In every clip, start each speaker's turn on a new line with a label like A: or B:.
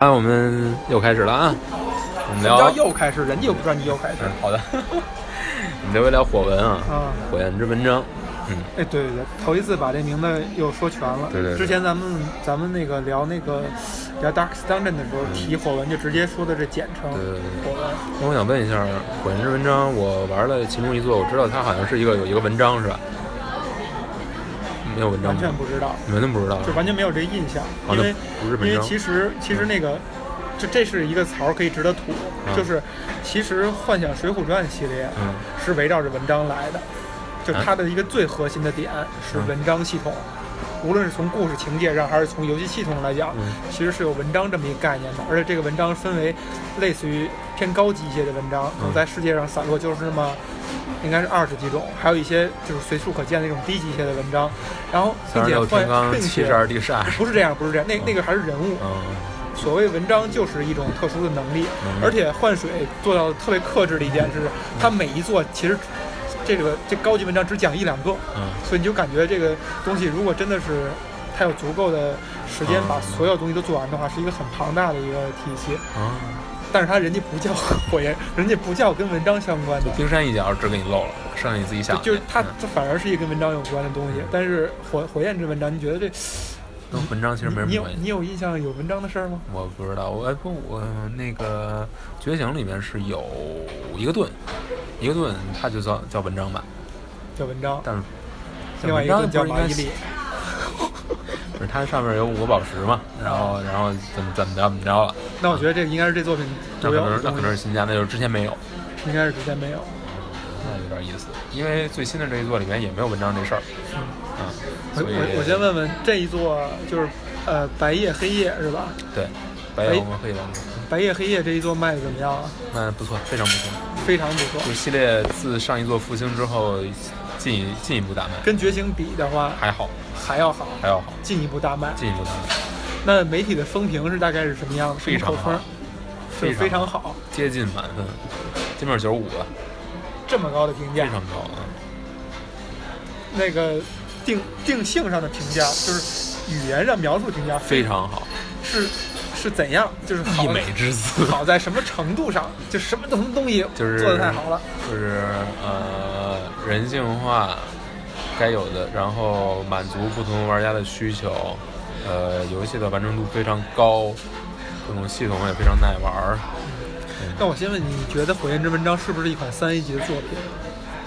A: 啊，我们又开始了啊！我们聊，
B: 又开始？人家又不知道你又开始。
A: 嗯，好的，我们聊一聊火文啊，
B: 啊，
A: 火焰之文章，嗯，
B: 哎，对对对，头一次把这名字又说全了。
A: 对对对
B: 之前咱们咱们那个聊那个聊 Dark Dungeon 的时候，提火文就直接说的这简称
A: 对对对
B: 火文。
A: 那我想问一下，火焰之文章，我玩了其中一座，我知道它好像是一个有一个文章是吧？没有文章
B: 完？全不知道，
A: 完全不知道？
B: 就完全没有这印象，因为因为其实其实那个，这这是一个槽可以值得吐，
A: 嗯
B: 就是其实《幻想水浒传》系列
A: 嗯。
B: 是围绕着文章来的，就
A: 啊。
B: 它的一个最核心的点是
A: 嗯。
B: 文章系统，无论是从故事情节上还是从游戏系统上来讲，
A: 嗯。
B: 其实是有文章这么一个概念的，而且这个文章分为类似于偏高级一些的文章，可能
A: 嗯。
B: 在世界上散落就是那么。应该是二十几种，还有一些就是随处可见的那种低级一些的文章，然后并且换并且不是这样，不是这样，那那个还是人物。
A: 嗯
B: 所谓文章就是一种特殊的能力，
A: 嗯。
B: 而且换水做到特别克制的一点是，它每一座其实这个这高级文章只讲一两个，
A: 嗯
B: 所以你就感觉这个东西如果真的是它有足够的时间
A: 嗯
B: 把所有东西都做完的话，是一个很庞大的一个体系。
A: 啊，
B: 但是它人家不叫 火焰，人家不叫跟文章相关的，
A: 冰山一角只给你漏了，剩下你自己想。
B: 就是它
A: 嗯
B: 这反而是一个跟文章有关的东西。但是火火焰之文章，你觉得这
A: 跟文章其实没什么关系。
B: 你有印象有文章的事儿吗？
A: 我不知道，我哎不，我那个觉醒里面是有一个盾，一个盾它就叫叫文章吧，
B: 叫文章，
A: 但是
B: 另外一个
A: 盾
B: 叫马伊琍。
A: 不是 它上面有五个宝石嘛，然后然后怎么怎么着怎么着了，
B: 那我觉得这个应该是这作品
A: 那可能是那可能是新加，那就是之前没有，
B: 应该是之前没有。
A: 那有点意思，因为最新的这一座里面也没有文章这事儿，
B: 嗯，
A: 嗯，
B: 我我我先问问这一座就是呃白夜黑夜是吧？
A: 对，白夜黑夜
B: 白夜黑夜这一座卖的怎么样啊？
A: 卖的不错，非常不错，
B: 非常不错
A: 就。系列自上一座复兴之后进一进一步大卖，
B: 跟觉醒比的话
A: 还好
B: 还要好，
A: 还要好，
B: 进一步大卖。
A: 进一步大卖。
B: 那媒体的风评是大概是什么样的？
A: 非常好？
B: 是
A: 非常
B: 非常好，
A: 接近满分，基本上九十五吧，
B: 这么高的评价
A: 非。常高啊。
B: 那个定定性上的评价，就是语言上描述评价
A: 非常好，
B: 是是怎样？就是好
A: 溢美之词，
B: 好在什么程度上？就什么什么东西
A: 就是
B: 做的太好了。
A: 就是呃人性化，该有的，然后满足不同玩家的需求，呃，游戏的完成度非常高，各种系统也非常耐玩儿。
B: 那我先问你，你觉得《火焰之文章》是不是一款三 A 级的作品，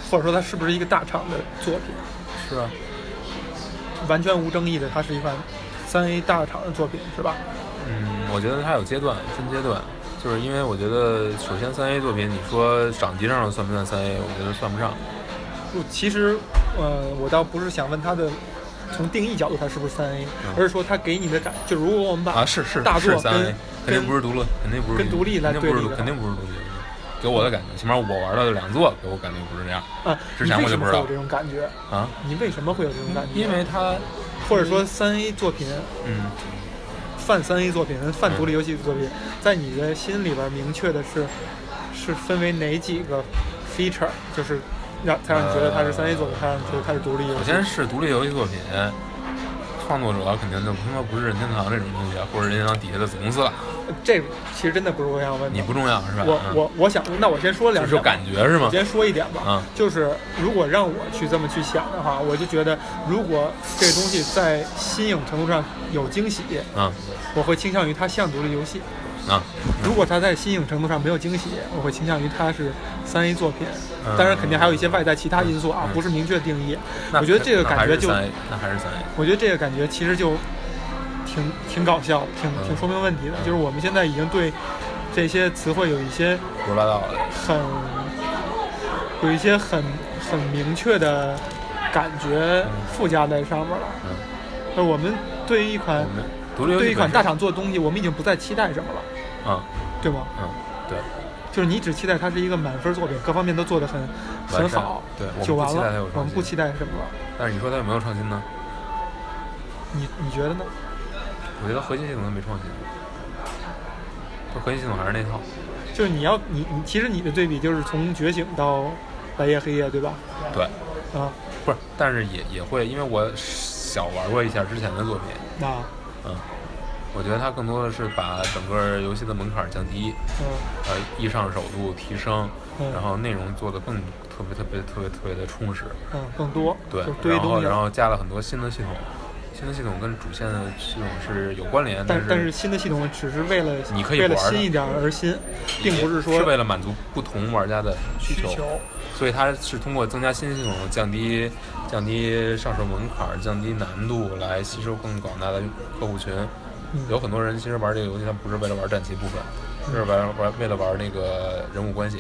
B: 或者说它是不是一个大厂的作品？
A: 是吧，
B: 完全无争议的，它是一款三 A 大厂的作品，是吧？
A: 嗯，我觉得它有阶段，分阶段。就是因为我觉得，首先三 A 作品，你说掌机上算不算三 A？我觉得算不上。
B: 不，其实，呃，我倒不是想问它的从定义角度它是不是三 A，、
A: 嗯
B: 而是说它给你的感，就如果我们把
A: 啊，是是
B: 大作
A: 三 A，
B: 跟
A: 肯定不是独立，肯定不是
B: 跟独立来
A: 肯定不是独，
B: 对比的
A: 肯定不是独立。给我的感觉，起码我玩到的两座，给我感觉不是这样
B: 啊，
A: 之前我就不知道
B: 什么会有这种感觉？
A: 啊，
B: 你为什么会有这种感觉？
A: 因为它，
B: 或者说三 A 作品
A: 嗯，
B: 泛三 A 作品泛独立游戏作品，在你的心里边明确的是是分为哪几个 feature，就是让才让你觉得它是三 A 作品，才让你觉得它是独立游戏。
A: 首先是独立游戏作品，创作者肯定就他妈不是任天堂这种东西，或者任天堂底下的子公司了，
B: 这其实真的不是我想问的。
A: 你不重要是吧？
B: 我
A: 嗯
B: 我我想，那我先说两点吧。
A: 就是感觉是吗
B: 我？先说一点吧，
A: 嗯
B: 就是如果让我去这么去想的话，我就觉得如果这东西在新颖程度上有惊喜，
A: 嗯
B: 我会倾向于它像独立游戏；
A: 啊，
B: 如果它在新颖程度上没有惊喜，我会倾向于它是三 A 作品。
A: 嗯
B: 当然，肯定还有一些外在其他因素啊，
A: 嗯
B: 不是明确定义。
A: 那
B: 我觉得这个感觉就，
A: 那还是三 A。
B: 我觉得这个感觉其实就挺挺搞笑，挺
A: 嗯
B: 挺说明问题的。就是我们现在已经对这些词汇有一些
A: 胡说八道的，
B: 很有一些很很明确的感觉附加在上面了。
A: 嗯，
B: 那我们对于一款
A: 独立
B: 对一款大，厂做的东西，我们已经不再期待什么了，
A: 嗯
B: 对吗？
A: 嗯，对，
B: 就是你只期待它是一个满分作品，各方面都做得很很好，
A: 对，我
B: 就完
A: 们不期待它
B: 了我们不期待什么了？
A: 但是你说它有没有创新呢？
B: 你你觉得呢？
A: 我觉得核心系统它没创新，它核心系统还是那套。
B: 就是你要你你其实你的对比就是从觉醒到白夜黑夜，对吧？
A: 对，
B: 啊，
A: 不是，但是也也会，因为我小玩过一下之前的作品，
B: 那
A: 嗯，我觉得它更多的是把整个游戏的门槛降低，
B: 嗯
A: 呃，易上手度提升，
B: 嗯
A: 然后内容做的更特别特别特别特别的充实。
B: 嗯，更多，
A: 对然后。然后加了很多新的系统，新的系统跟主线的系统是有关联，是
B: 但但是新的系统只是为了
A: 你可以
B: 为了
A: 玩的
B: 新一点而新，并不是说
A: 是为了满足不同玩家的需求，
B: 需求。
A: 所以它是通过增加新系统，降低降低上手门槛，降低难度，来吸收更广大的客户群。
B: 嗯
A: 有很多人其实玩这个游戏，他不是为了玩战棋部分，是玩玩为了玩那个人物关系，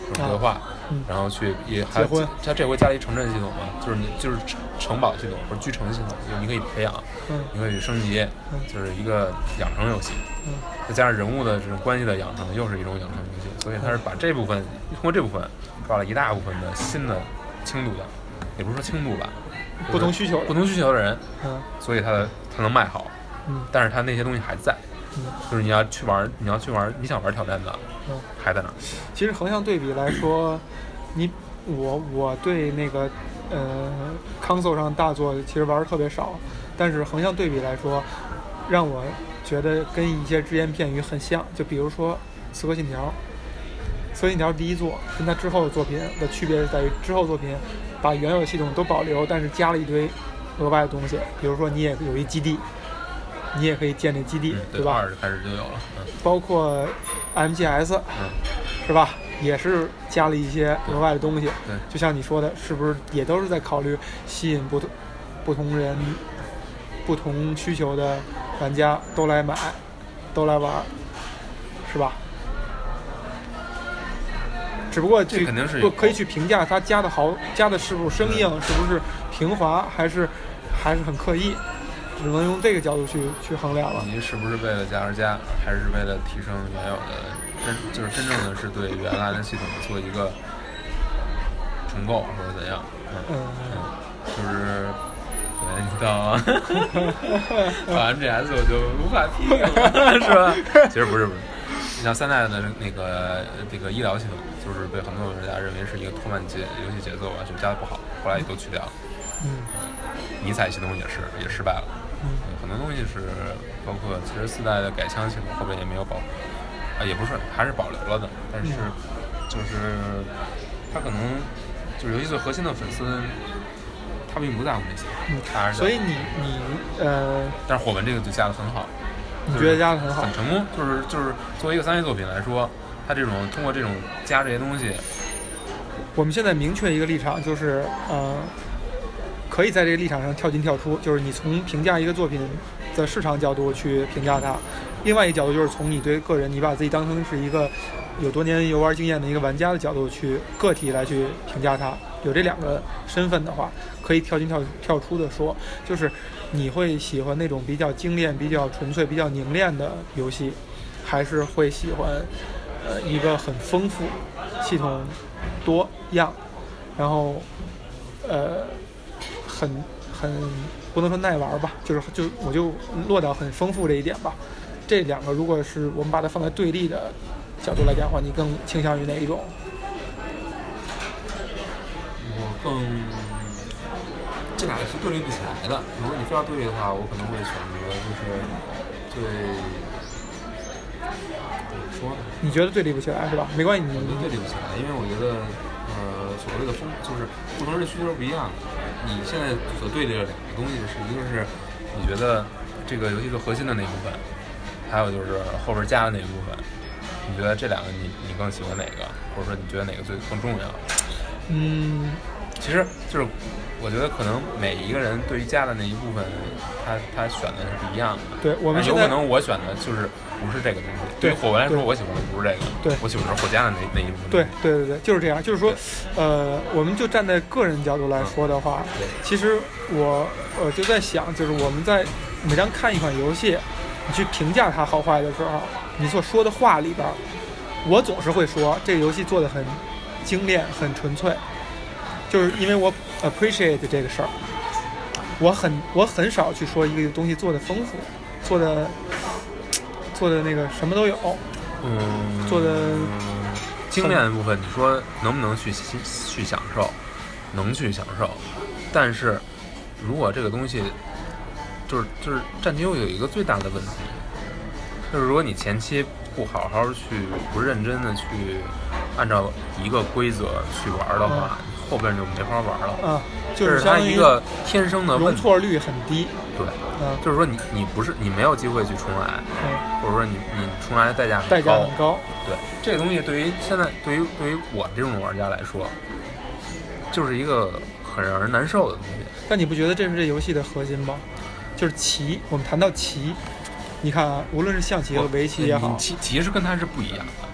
A: 就是对话，
B: 嗯
A: 然后去也还
B: 结婚。
A: 他这回加了一城镇系统嘛，就是你就是城城堡系统或者居城系统，就是你可以培养，
B: 嗯。
A: 你可以升级，
B: 嗯。
A: 就是一个养成游戏。
B: 嗯。
A: 再加上人物的这种关系的养成，又是一种养成游戏，所以他是把这部分通过这部分抓了一大部分的新的轻度的，也不是说轻度吧，
B: 不同需求
A: 不同需求的人，
B: 嗯
A: 所以他的他能卖好，
B: 嗯。
A: 但是他那些东西还在，
B: 嗯。
A: 就是你要去玩，你要去玩，你想玩挑战的
B: 嗯。
A: 还在那儿。
B: 其实横向对比来说，你我我对那个呃 console 上大作其实玩的特别少，但是横向对比来说，让我觉得跟一些只言片语很像。就比如说《刺客信条》，《刺客信条》第一作跟它之后的作品的区别是在于，之后作品把原有的系统都保留，但是加了一堆额外的东西，比如说你也有一基地。你也可以建立基地，
A: 嗯，
B: 对吧？
A: 二开始就有了，嗯
B: 包括 MGS，
A: 嗯，
B: 是吧？也是加了一些额外的东西。
A: 对，
B: 就像你说的，是不是也都是在考虑吸引不同不同人、不同需求的玩家都来买，都来玩，是吧？只不过
A: 这
B: 去
A: 肯定是
B: 不可以去评价它加的好，加的是不是生硬，是不是平滑，还是还是很刻意，只能用这个角度去去衡量了。
A: 您是不是为了加而加，还是为了提升原有的真就是真正的是对原来的系统做一个重构或者怎样？嗯，
B: 嗯，
A: 就是对，你到到 MGS 我就无法批评了，是吧？其实不是不是，你像三代的那个这个医疗系统，就是被很多玩家认为是一个拖慢节游戏节奏啊，就加的不好，后来也都去掉了。
B: 嗯
A: 尼采系统也是也失败了。
B: 嗯
A: 很多东西是包括其实四代的改枪系统后边也没有保，啊也不是还是保留了的，但是就是他可能就是游戏最核心的粉丝，他并不在乎这些，
B: 嗯所以你你呃，
A: 但是火纹这个就加的很好，
B: 你觉得加的很好
A: 很？成功，就是就是作为一个三 A 作品来说，他这种通过这种加这些东西，
B: 我们现在明确一个立场，就是呃，可以在这个立场上跳进跳出，就是你从评价一个作品的市场角度去评价它，另外一个角度就是从你对个人，你把自己当成是一个有多年游玩经验的一个玩家的角度去个体来去评价它。有这两个身份的话，可以跳进跳跳出的说，就是你会喜欢那种比较精炼、比较纯粹、比较凝练的游戏，还是会喜欢呃一个很丰富、系统多样，然后呃很很不能说耐玩吧，就是就我就落到很丰富这一点吧。这两个如果是我们把它放在对立的角度来讲的话，你更倾向于哪一种？
A: 我更这两个是对立不起来的。如果你非要对立的话，我可能会选择就是最怎么说呢？
B: 你觉得对立不起来是吧？没关系，你
A: 我觉得对立不起来，因为我觉得，呃，所谓的风就是不同人的需求是不一样的。你现在所对立的两个东西是，一个是你觉得这个游戏最核心的那一部分，还有就是后边加的那一部分。你觉得这两个你你更喜欢哪个，或者说你觉得哪个最更重要？
B: 嗯，
A: 其实就是我觉得可能每一个人对于加的那一部分，他他选的是不一样的。
B: 对我们
A: 有可能我选的就是不是这个东西。
B: 对
A: 于火纹来说，我喜欢的不是这个，
B: 对
A: 我喜欢的是火家的那那一部分。
B: 对对对对，就是这样。就是说，呃，我们就站在个人角度来说的话，
A: 对
B: 其实我我就在想，就是我们在每当看一款游戏，你去评价它好坏的时候，你所说的话里边儿，我总是会说这个游戏做的很精炼、很纯粹，就是因为我 appreciate 这个事儿。我很我很少去说一个东西做的丰富，做的做的那个什么都有。
A: 嗯，
B: 做的
A: 精炼的部分，你说能不能去去去享受？能去享受，但是如果这个东西就是就是战机有一个最大的问题，就是如果你前期不好好去、不认真的去按照一个规则去玩的话，后边就没法玩了。
B: 嗯，就
A: 是它一个天生的。
B: 容错率很低。
A: 对，
B: 嗯
A: 就是说你你不是你没有机会去重来，
B: 嗯，
A: 或者说你你重来的代价很
B: 代价
A: 高
B: 很高。
A: 对，这个东西对于现在对于对于我这种玩家来说，就是一个很让人难受的东西。
B: 但你不觉得这是这游戏的核心吗？就是棋，我们谈到棋，你看啊，无论是象棋和围棋也好
A: 你，其其实跟它是不一样的。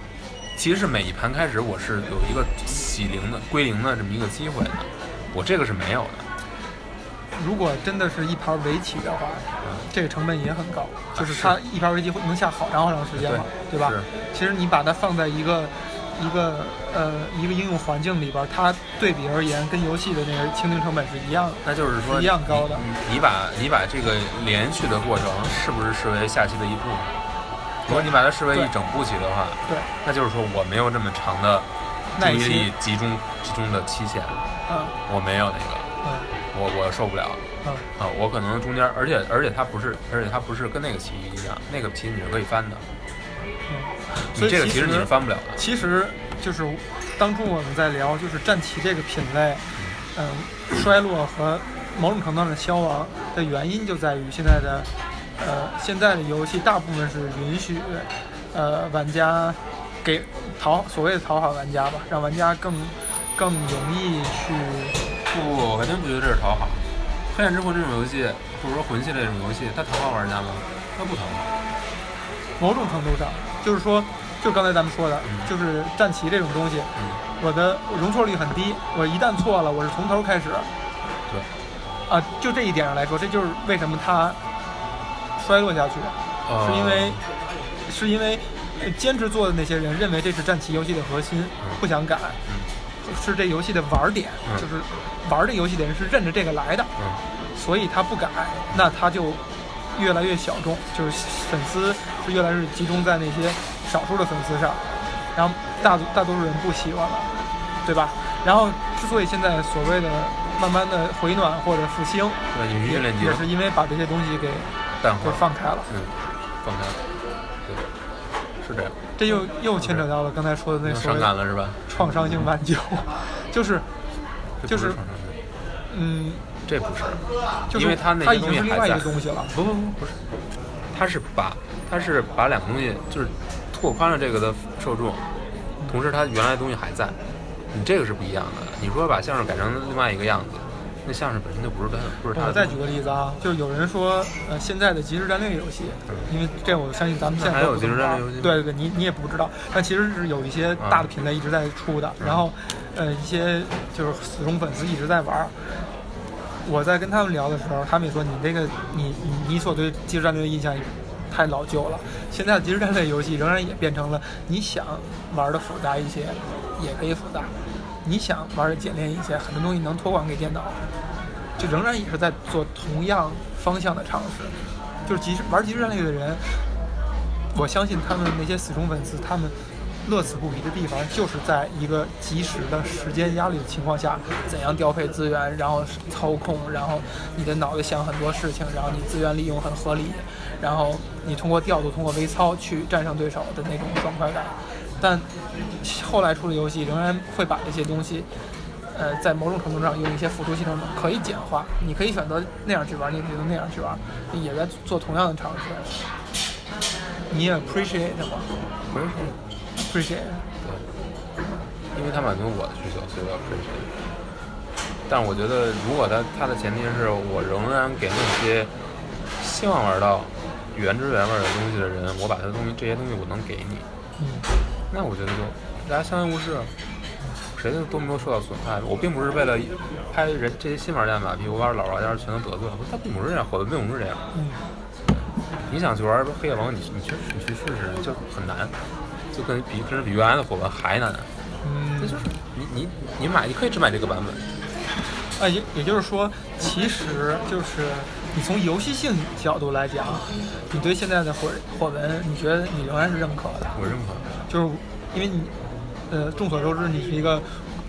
A: 其实是每一盘开始我是有一个洗零的归零的这么一个机会的，我这个是没有的。
B: 如果真的是一盘围棋的话，
A: 嗯
B: 这个成本也很高，就是它一盘围棋会能下好长好长时间嘛，对吧？其实你把它放在一个一个呃一个应用环境里边，它对比而言跟游戏的那个清零成本是一样的。
A: 那就是说
B: 是一样高的
A: 你你把你把这个连续的过程是不是视为下棋的一步呢？如果你把它视为一整部棋的话，
B: 对，
A: 那就是说我没有这么长的注意力集中集中的期限，
B: 嗯。
A: 我没有那个，
B: 嗯。
A: 我我受不了。
B: 嗯，
A: 啊！我可能中间，而且而且它不是，而且它不是跟那个棋一样，那个棋你是可以翻的，
B: 嗯。所以其
A: 你这个其实你是翻不了的。
B: 其实就是当初我们在聊，就是战棋这个品类，嗯，衰落和某种程度上的消亡的原因就在于现在的，呃，现在的游戏大部分是允许，呃，玩家给讨所谓的讨好玩家吧，让玩家更更容易去，
A: 不我肯定不觉得这是讨好。黑暗之魂这种游戏，或者说魂系列这种游戏，它讨好玩家吗？它不讨好。
B: 某种程度上，就是说，就刚才咱们说的，
A: 嗯
B: 就是战棋这种东西，
A: 嗯，
B: 我的容错率很低，我一旦错了，我是从头开始。
A: 对。
B: 啊，就这一点上来说，这就是为什么它衰落下去，
A: 呃
B: 是因为是因为呃坚持做的那些人认为这是战棋游戏的核心，不想改，是这游戏的玩儿点，
A: 嗯。
B: 就是玩这游戏的人是认着这个来的，
A: 嗯。
B: 所以他不改，那他就越来越小众，就是粉丝是越来越集中在那些少数的粉丝上，然后大多大多数人不喜欢了，对吧？然后之所以现在所谓的慢慢的回暖或者复兴，也是因为把这些东西给给
A: 淡化，
B: 放开了，
A: 嗯，放开了，对，是这样。
B: 这又又牵扯到了刚才说的那所
A: 伤感了是吧？
B: 创伤性挽救，就是就是嗯，
A: 这不是，
B: 就是
A: 因为他那些
B: 它已经是另外一
A: 东西还在。
B: 个东西了，
A: 不不不不是，他是把他是把两个东西就是拓宽了这个的受众，同时他原来的东西还在，你这个是不一样的。你说把相声改成另外一个样子，那相声本身就不是它不是。
B: 我再举个例子啊，就是有人说，呃，现在的即时战略游戏，因为这我相信咱们现在
A: 那还有
B: 都不懂
A: 即时战略
B: 啊
A: 游戏
B: 对对对，你你也不知道，但其实是有一些大的品类一直在出的，然后，呃，一些就是死忠粉丝一直在玩儿。我在跟他们聊的时候，他们也说你这个你你你所对即时战略的印象太老旧了。现在的即时战略游戏仍然也变成了你想玩的复杂一些，也可以复杂；你想玩的简练一些，很多东西能托管给电脑。就仍然也是在做同样方向的尝试。就是即时玩即时战略的人，我相信他们那些死忠粉丝，他们乐此不疲的地方，就是在一个及时的时间压力的情况下，怎样调配资源，然后操控，然后你的脑子想很多事情，然后你资源利用很合理，然后你通过调度、通过微操去战胜对手的那种爽快感。但后来出的游戏仍然会把这些东西呃，在某种程度上用一些辅助系统可以简化，你可以选择那样去玩，你也可以那样去玩，也在做同样的尝试。你也 appreciate 吗
A: 不是
B: ，？appreciate。
A: 对，因为它满足我的需求，所以我要 appreciate。但是我觉得，如果它它的前提是我仍然给那些希望玩到原汁原味的东西的人，我把它的东西这些东西我能给你，
B: 嗯，
A: 那我觉得就大家相安无事，谁都没有受到损害。我并不是为了拍人这些新玩家马屁，我把老玩家全都得罪了。他并不是这样，火的并不是这样。
B: 嗯，
A: 你想去玩黑夜王，你你去你去试试，就很难，就跟比甚至比原来的火纹还难。
B: 嗯
A: 那就是你你你买，你可以只买这个版本。
B: 啊，也也就是说，其实就是你从游戏性角度来讲，你对现在的火火文，你觉得你仍然是认可的，
A: 我认可。
B: 就是因为你，呃，众所周知，你是一个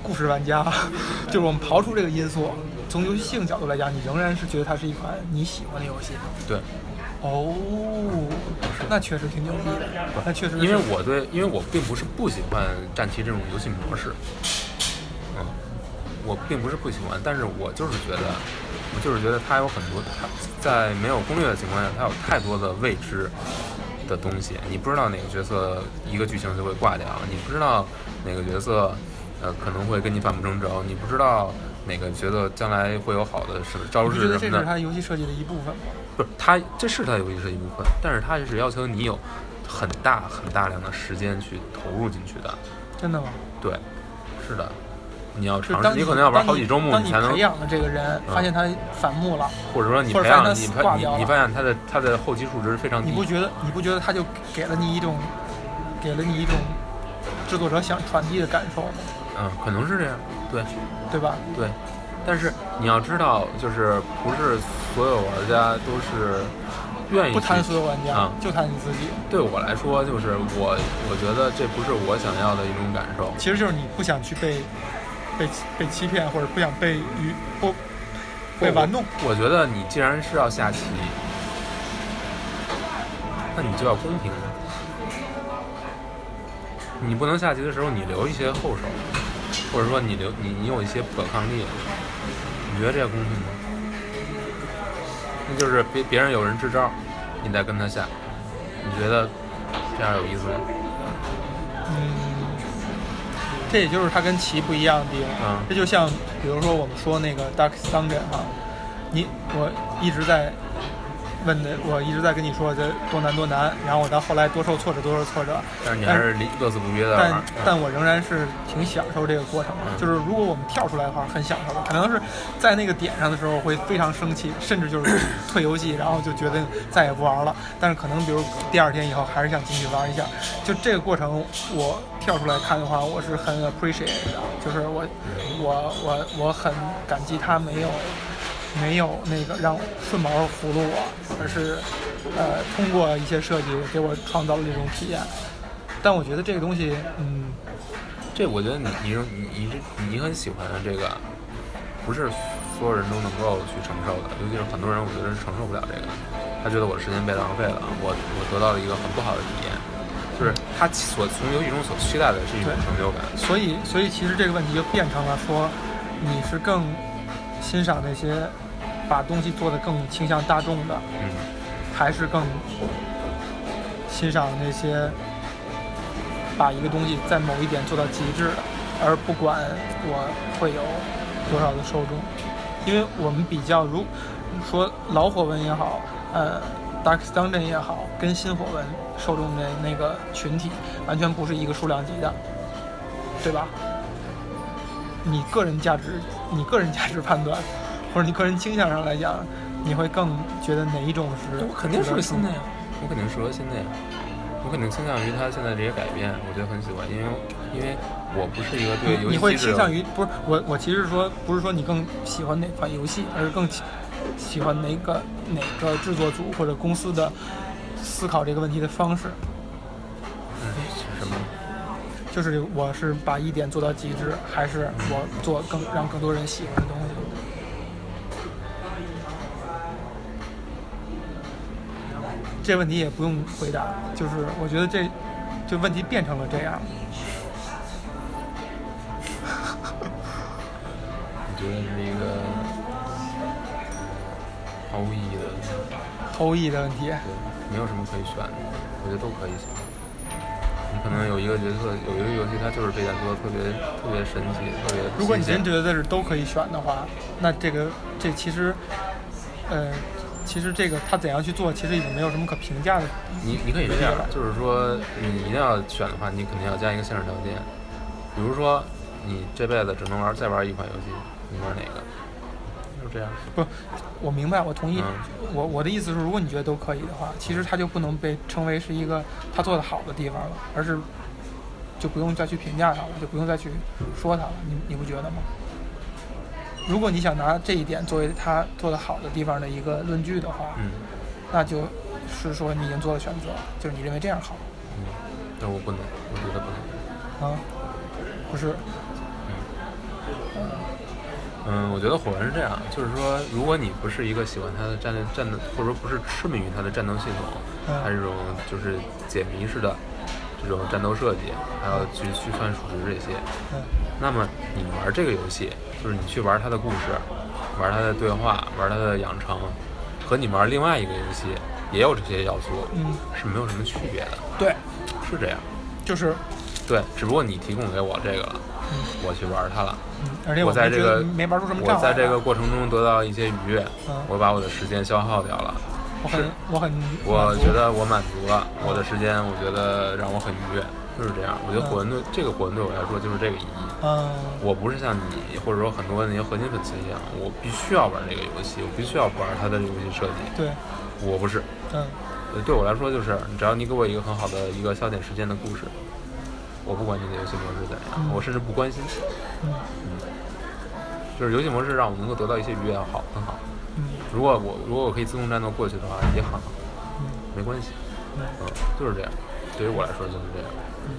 B: 故事玩家，就是我们刨出这个因素，从游戏性角度来讲，你仍然是觉得它是一款你喜欢的游戏。
A: 对，
B: 哦，那确实挺牛逼的，那确实
A: 因为我对，因为我并不是不喜欢战棋这种游戏模式，嗯，我并不是不喜欢，但是我就是觉得，我就是觉得它有很多，它在没有攻略的情况下，它有太多的未知的东西，你不知道哪个角色一个剧情就会挂掉，你不知道哪个角色呃可能会跟你反目成仇，你不知道哪个角色将来会有好的什么招
B: 你不觉得这是
A: 式什么的。
B: 他游戏设计的一部分吗？
A: 不是它，这是他游戏设计一部分，但是它是要求你有很大很大量的时间去投入进去的。
B: 真的吗？
A: 对，是的，你要尝试，你可能要玩好几周目，
B: 当
A: 你才能
B: 培，养的这个人，
A: 嗯
B: 发现他反目了，
A: 或者说你培养你
B: 他
A: 你你发现他的他的后期数值非常低
B: 你，不觉得你不觉得他就给了你一种给了你一种制作者想传递的感受吗？
A: 嗯，可能是这样，对
B: 对吧？
A: 对，但是你要知道，就是不是所有玩家都是愿意
B: 不谈
A: 去
B: 所有玩家，
A: 啊
B: 就谈你自己。
A: 对我来说，就是我我觉得这不是我想要的一种感受。
B: 其实就是你不想去被被被欺骗，或者不想被愚不被玩弄。
A: 我觉得你既然是要下棋，那你就要公平。你不能下棋的时候你留一些后手，或者说你留你你有一些不可抗力，你觉得这个公平吗？那就是别别人有人支招，你再跟他下，你觉得这样有意思吗？
B: 嗯，这也就是它跟棋不一样的地方。
A: 嗯
B: 这就像比如说我们说那个 Dark Dungeon 哈，你我一直在问的，我一直在跟你说这多难多难，然后我到后来多受挫折多受挫折，
A: 但是你还是离乐此不疲的玩
B: 但
A: 儿。
B: 但我仍然是挺享受这个过程的。
A: 嗯
B: 就是如果我们跳出来的话，很享受的。可能是在那个点上的时候会非常生气，甚至就是 退游戏，然后就决定再也不玩了。但是可能比如第二天以后还是想进去玩一下。就这个过程，我跳出来看的话，我是很 appreciate 的。就是我我我我很感激他没有。没有那个让顺毛俘虏我，而是呃通过一些设计给我创造了这种体验。但我觉得这个东西，嗯，
A: 这我觉得你你你你这你很喜欢的这个，不是所有人都能够去承受的，尤其是很多人，我觉得是承受不了这个。他觉得我的时间被浪费了，我我得到了一个很不好的体验，就是他所从游戏中所期待的是一种成就感。
B: 所以所以其实这个问题就变成了说，你是更欣赏那些把东西做得更倾向大众的，
A: 嗯，
B: 还是更欣赏那些把一个东西在某一点做到极致的，而不管我会有多少的受众，因为我们比较，如说老火文也好，呃，Dark Dungeon 也好，跟新火文受众的那个群体完全不是一个数量级的，对吧？你个人价值，你个人价值判断，或者你个人倾向上来讲，你会更觉得哪一种是？
A: 我肯定是个新的呀，我肯定适合新的呀，我肯定倾向于他现在这些改变，我觉得很喜欢，因为因为我不是一个对游戏
B: 你会倾向于不是我？我其实说不是说你更喜欢哪款游戏，而是更喜喜欢哪个哪个制作组或者公司的思考这个问题的方式。就是我是把一点做到极致，还是我做更让更多人喜欢的东西？这问题也不用回答，就是我觉得这就问题变成了这样。
A: 你觉得是一个毫无意义的？
B: 毫无意义的问题。
A: 对，没有什么可以选的，我觉得都可以选。你可能有一个角色，有一个游戏，它就是被人做的特别特别神奇，特别
B: 如果你真觉得是都可以选的话，那这个这其实，呃，其实这个他怎样去做，其实已经没有什么可评价的。
A: 你你可以这样就是说你一定要选的话，你肯定要加一个限制条件，比如说你这辈子只能玩再玩一款游戏，你玩哪个？就是这样。
B: 不，我明白，我同意。
A: 嗯
B: 我我的意思是，如果你觉得都可以的话，其实它就不能被称为是一个他做的好的地方了，而是就不用再去评价它了，就不用再去说它了。你你不觉得吗？如果你想拿这一点作为他做的好的地方的一个论据的话，
A: 嗯
B: 那就是说你已经做了选择，就是你认为这样好
A: 嗯，但我不能，我觉得不能。
B: 啊，不是，嗯，
A: 嗯，我觉得火纹是这样，就是说，如果你不是一个喜欢它的战战斗，或者说不是痴迷于它的战斗系统，
B: 嗯。
A: 它这种就是解谜式的这种战斗设计，还要去去算数值这些，
B: 嗯。
A: 那么你玩这个游戏，就是你去玩它的故事，玩它的对话，玩它的养成，和你玩另外一个游戏也有这些要素，
B: 嗯，
A: 是没有什么区别的，
B: 对，
A: 是这样。
B: 就是。
A: 对，只不过你提供给我这个了，我去玩它了。
B: 嗯，而且
A: 我在这个
B: 没玩出什么障碍来。
A: 我在这个过程中得到一些愉悦，
B: 嗯
A: 我把我的时间消耗掉了。
B: 我很我很
A: 我觉得我满足了我的时间，我觉得让我很愉悦，就是这样。我觉得火纹对这个火纹对我来说就是这个意义。
B: 嗯
A: 我不是像你或者说很多那些核心粉丝一样，我必须要玩这个游戏，我必须要玩它的游戏设计。
B: 对
A: 我不是，
B: 嗯
A: 呃对我来说就是，只要你给我一个很好的一个消遣时间的故事，我不管你的游戏模式怎样，
B: 嗯
A: 我甚至不关心。
B: 嗯
A: 就是游戏模式让我能够得到一些愉悦，好，很好。
B: 嗯
A: 如果我如果我可以自动战斗过去的话，也很好，
B: 嗯
A: 没关系。
B: 嗯
A: 嗯，就是这样。对于我来说就是这样。嗯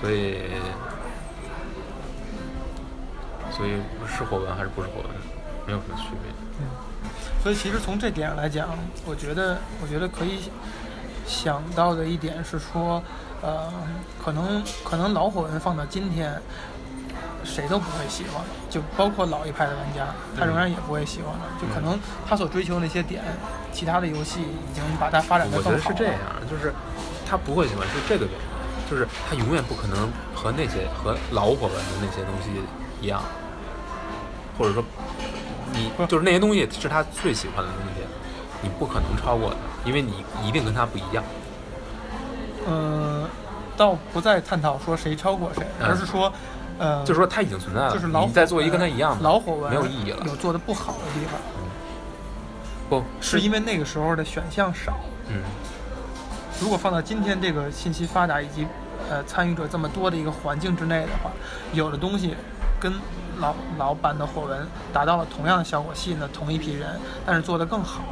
A: 所以，所以是火纹还是不是火纹，没有什么区别。
B: 嗯，所以其实从这点上来讲，我觉得我觉得可以想到的一点是说，呃，可能可能老火纹放到今天。谁都不会喜欢，就包括老一派的玩家，他仍然也不会喜欢的。就可能他所追求的那些点，其他的游戏已经把它发展的更好了。
A: 得是这样，就是他不会喜欢是这个原因，就是他永远不可能和那些和老火纹的那些东西一样，或者说你
B: 不
A: 就是那些东西是他最喜欢的东西，你不可能超过的，因为你一定跟他不一样。
B: 嗯，倒不再探讨说谁超过谁，
A: 嗯
B: 而是说，呃，
A: 就是说他已经存在了，
B: 就是老
A: 你再做一个跟他一样的，
B: 老火纹
A: 没有意义了。
B: 有做的不好的地方，
A: 不
B: 是因为那个时候的选项少。
A: 嗯
B: 如果放到今天这个信息发达以及呃参与者这么多的一个环境之内的话，有的东西跟老老版的火纹达到了同样的效果，吸引了同一批人，但是做得更好。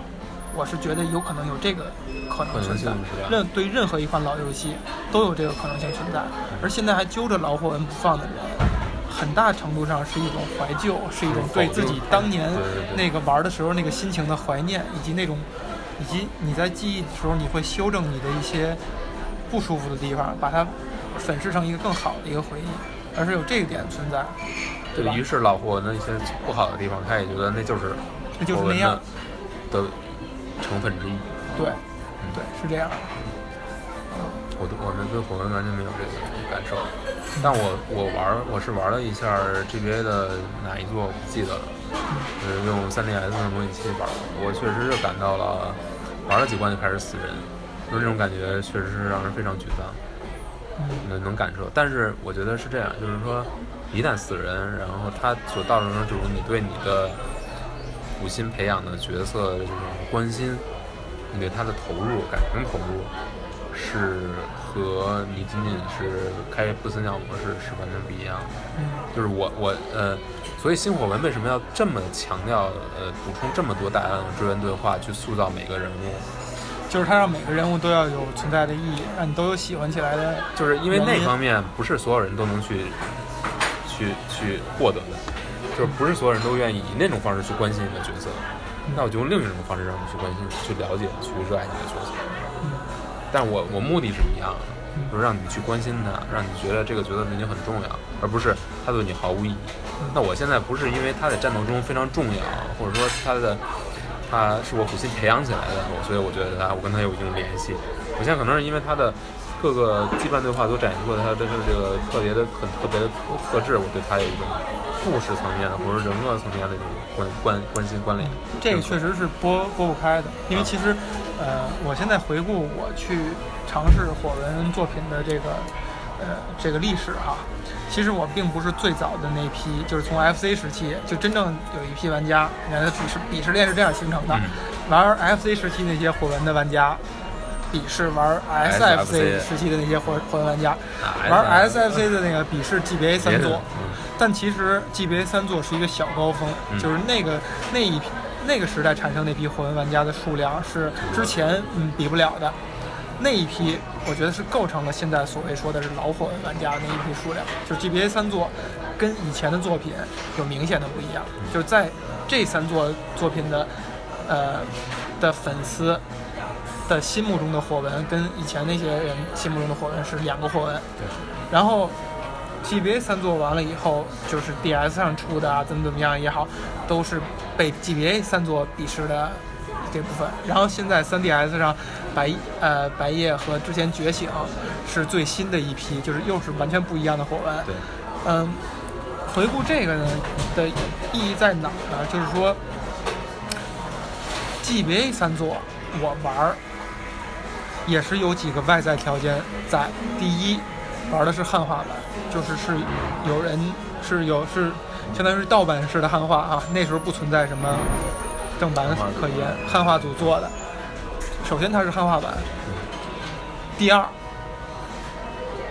B: 我是觉得有可能有这个可能存在任对任何一款老游戏都有这个可能性存在，而现在还揪着老火纹不放的人，很大程度上是一种怀旧，是一种对自己当年那个玩的时候那个心情的怀念，以及那种，以及你在记忆的时候你会修正你的一些不舒服的地方，把它粉饰成一个更好的一个回忆，而是有这个点存在，对
A: 于？是老火纹的一些不好的地方，他也觉得那就是
B: 那就是那样。
A: 的的成分之一。
B: 对，嗯对，是这样的。
A: 我对我们对火纹完全没有这个感受，但我我玩儿我是玩了一下 GBA 的哪一座我不记得了，嗯用 3DS 的模拟器玩的，我确实是感到了玩了几关就开始死人，就是那种感觉确实是让人非常沮丧，能能感受。但是我觉得是这样，就是说一旦死人，然后它所造成的这种你对你的苦心培养的角色的这种关心，你对他的投入、感情投入，是和你仅仅是开不死鸟模式是完全不一样的。
B: 嗯
A: 就是我我呃，所以星火文为什么要这么强调呃补充这么多大量的追问对话去塑造每个人物？
B: 就是他让每个人物都要有存在的意义，让你都有喜欢起来的。
A: 就是因为那方面不是所有人都能去去去获得的，就是不是所有人都愿意以那种方式去关心你的角色，那我就用另一种方式让你去关心、去了解、去热爱你的角色。但我我目的是一样的，就是让你去关心他，让你觉得这个角色对你很重要，而不是他对你毫无意义。那我现在不是因为他在战斗中非常重要，或者说他的他是我苦心培养起来的，我所以我觉得他我跟他有一定联系。我现在可能是因为他的各个羁绊对话都展现出了他的这个特别的很特别的特质，我对他有一种故事层面的或者人格层面的一种关关关心关联。
B: 这个确实是拨拨不开的，因为其实，呃，我现在回顾我去尝试火文作品的这个，呃，这个历史哈，其实我并不是最早的那批，就是从 FC 时期就真正有一批玩家，你看他鄙视鄙视链是这样形成的，
A: 嗯
B: 玩 FC 时期那些火文的玩家。鄙视玩 SFC 时期的那些火火纹玩家，玩 SFC 的那个鄙视 GBA 三座，但其实 GBA 三座是一个小高峰，
A: 嗯
B: 就是那个那一批那个时代产生那批火纹玩家的数量是之前嗯比不了的。那一批，我觉得是构成了现在所谓说的是老火玩家的那一批数量。就是 GBA 三座跟以前的作品有明显的不一样，就是在这三座作品的呃的粉丝的心目中的火纹，跟以前那些人心目中的火纹是两个火纹。然后 GBA 三座完了以后，就是 DS 上出的啊，怎么怎么样也好，都是被 GBA 三座鄙视的这部分。然后现在 3DS 上白呃白夜和之前觉醒是最新的一批，就是又是完全不一样的火纹。
A: 对，
B: 嗯，回顾这个呢的意义在哪儿呢？就是说 GBA 三座我玩儿也是有几个外在条件在。第一，玩的是汉化版，就是是有人是有是相当于是盗版式的汉化啊，那时候不存在什么正版可言，汉化组做的。首先它是汉化版，第二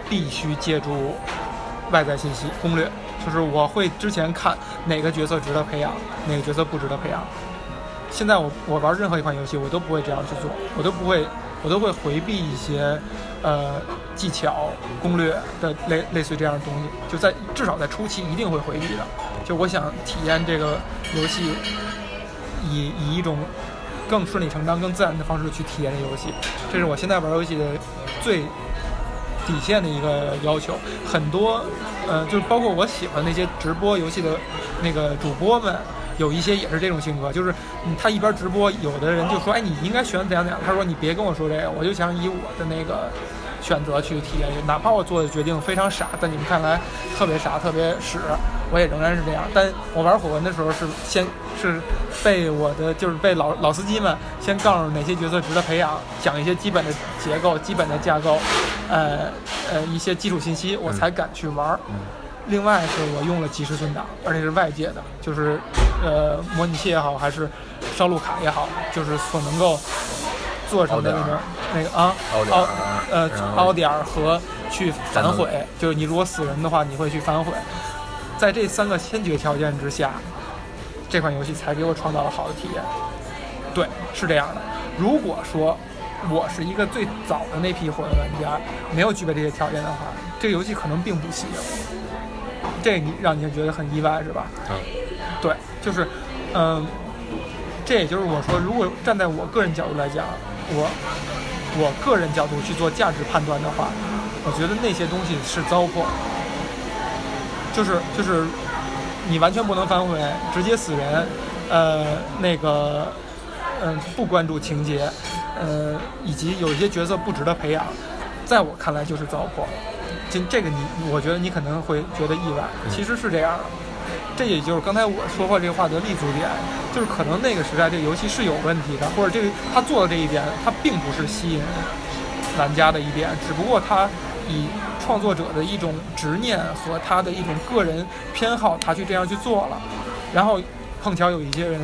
B: 必须借助外在信息攻略，就是我会之前看哪个角色值得培养，哪个角色不值得培养。现在我我玩任何一款游戏，我都不会这样去做，我都不会，我都会回避一些呃技巧攻略的类类似于这样的东西，就在至少在初期一定会回避的。就我想体验这个游戏，以以一种更顺理成章、更自然的方式去体验这游戏，这是我现在玩游戏的最底线的一个要求。很多呃，就是包括我喜欢那些直播游戏的那个主播们。有一些也是这种性格，就是嗯他一边直播，有的人就说，哎，你应该选怎样怎样。他说你别跟我说这个，我就想以我的那个选择去体验，哪怕我做的决定非常傻，在你们看来特别傻、特别屎，我也仍然是这样。但我玩火纹的时候是先是被我的就是被老老司机们先告诉哪些角色值得培养，讲一些基本的结构、基本的架构，呃呃一些基础信息，我才敢去玩。另外是我用了即时存档，而且是外界的，就是呃模拟器也好，还是烧录卡也好，就是所能够做成的那个那个啊凹呃凹点儿和去反悔，就是你如果死人的话，你会去反悔。在这三个先决条件之下，这款游戏才给我创造了好的体验。对，是这样的。如果说我是一个最早的那批火的玩家，没有具备这些条件的话，这个游戏可能并不吸引我。这你让你觉得很意外是吧？
A: 嗯，
B: 对，就是，嗯，这也就是我说，如果站在我个人角度来讲，我我个人角度去做价值判断的话，我觉得那些东西是糟粕，就是就是你完全不能反悔，直接死人，呃，那个，嗯，不关注情节，呃，以及有一些角色不值得培养，在我看来就是糟粕。这这个你，我觉得你可能会觉得意外，其实是这样的。这也就是刚才我说过这个话的立足点，就是可能那个时代这个游戏是有问题的，或者这个他做的这一点，他并不是吸引玩家的一点，只不过他以创作者的一种执念和他的一种个人偏好，他去这样去做了。然后碰巧有一些人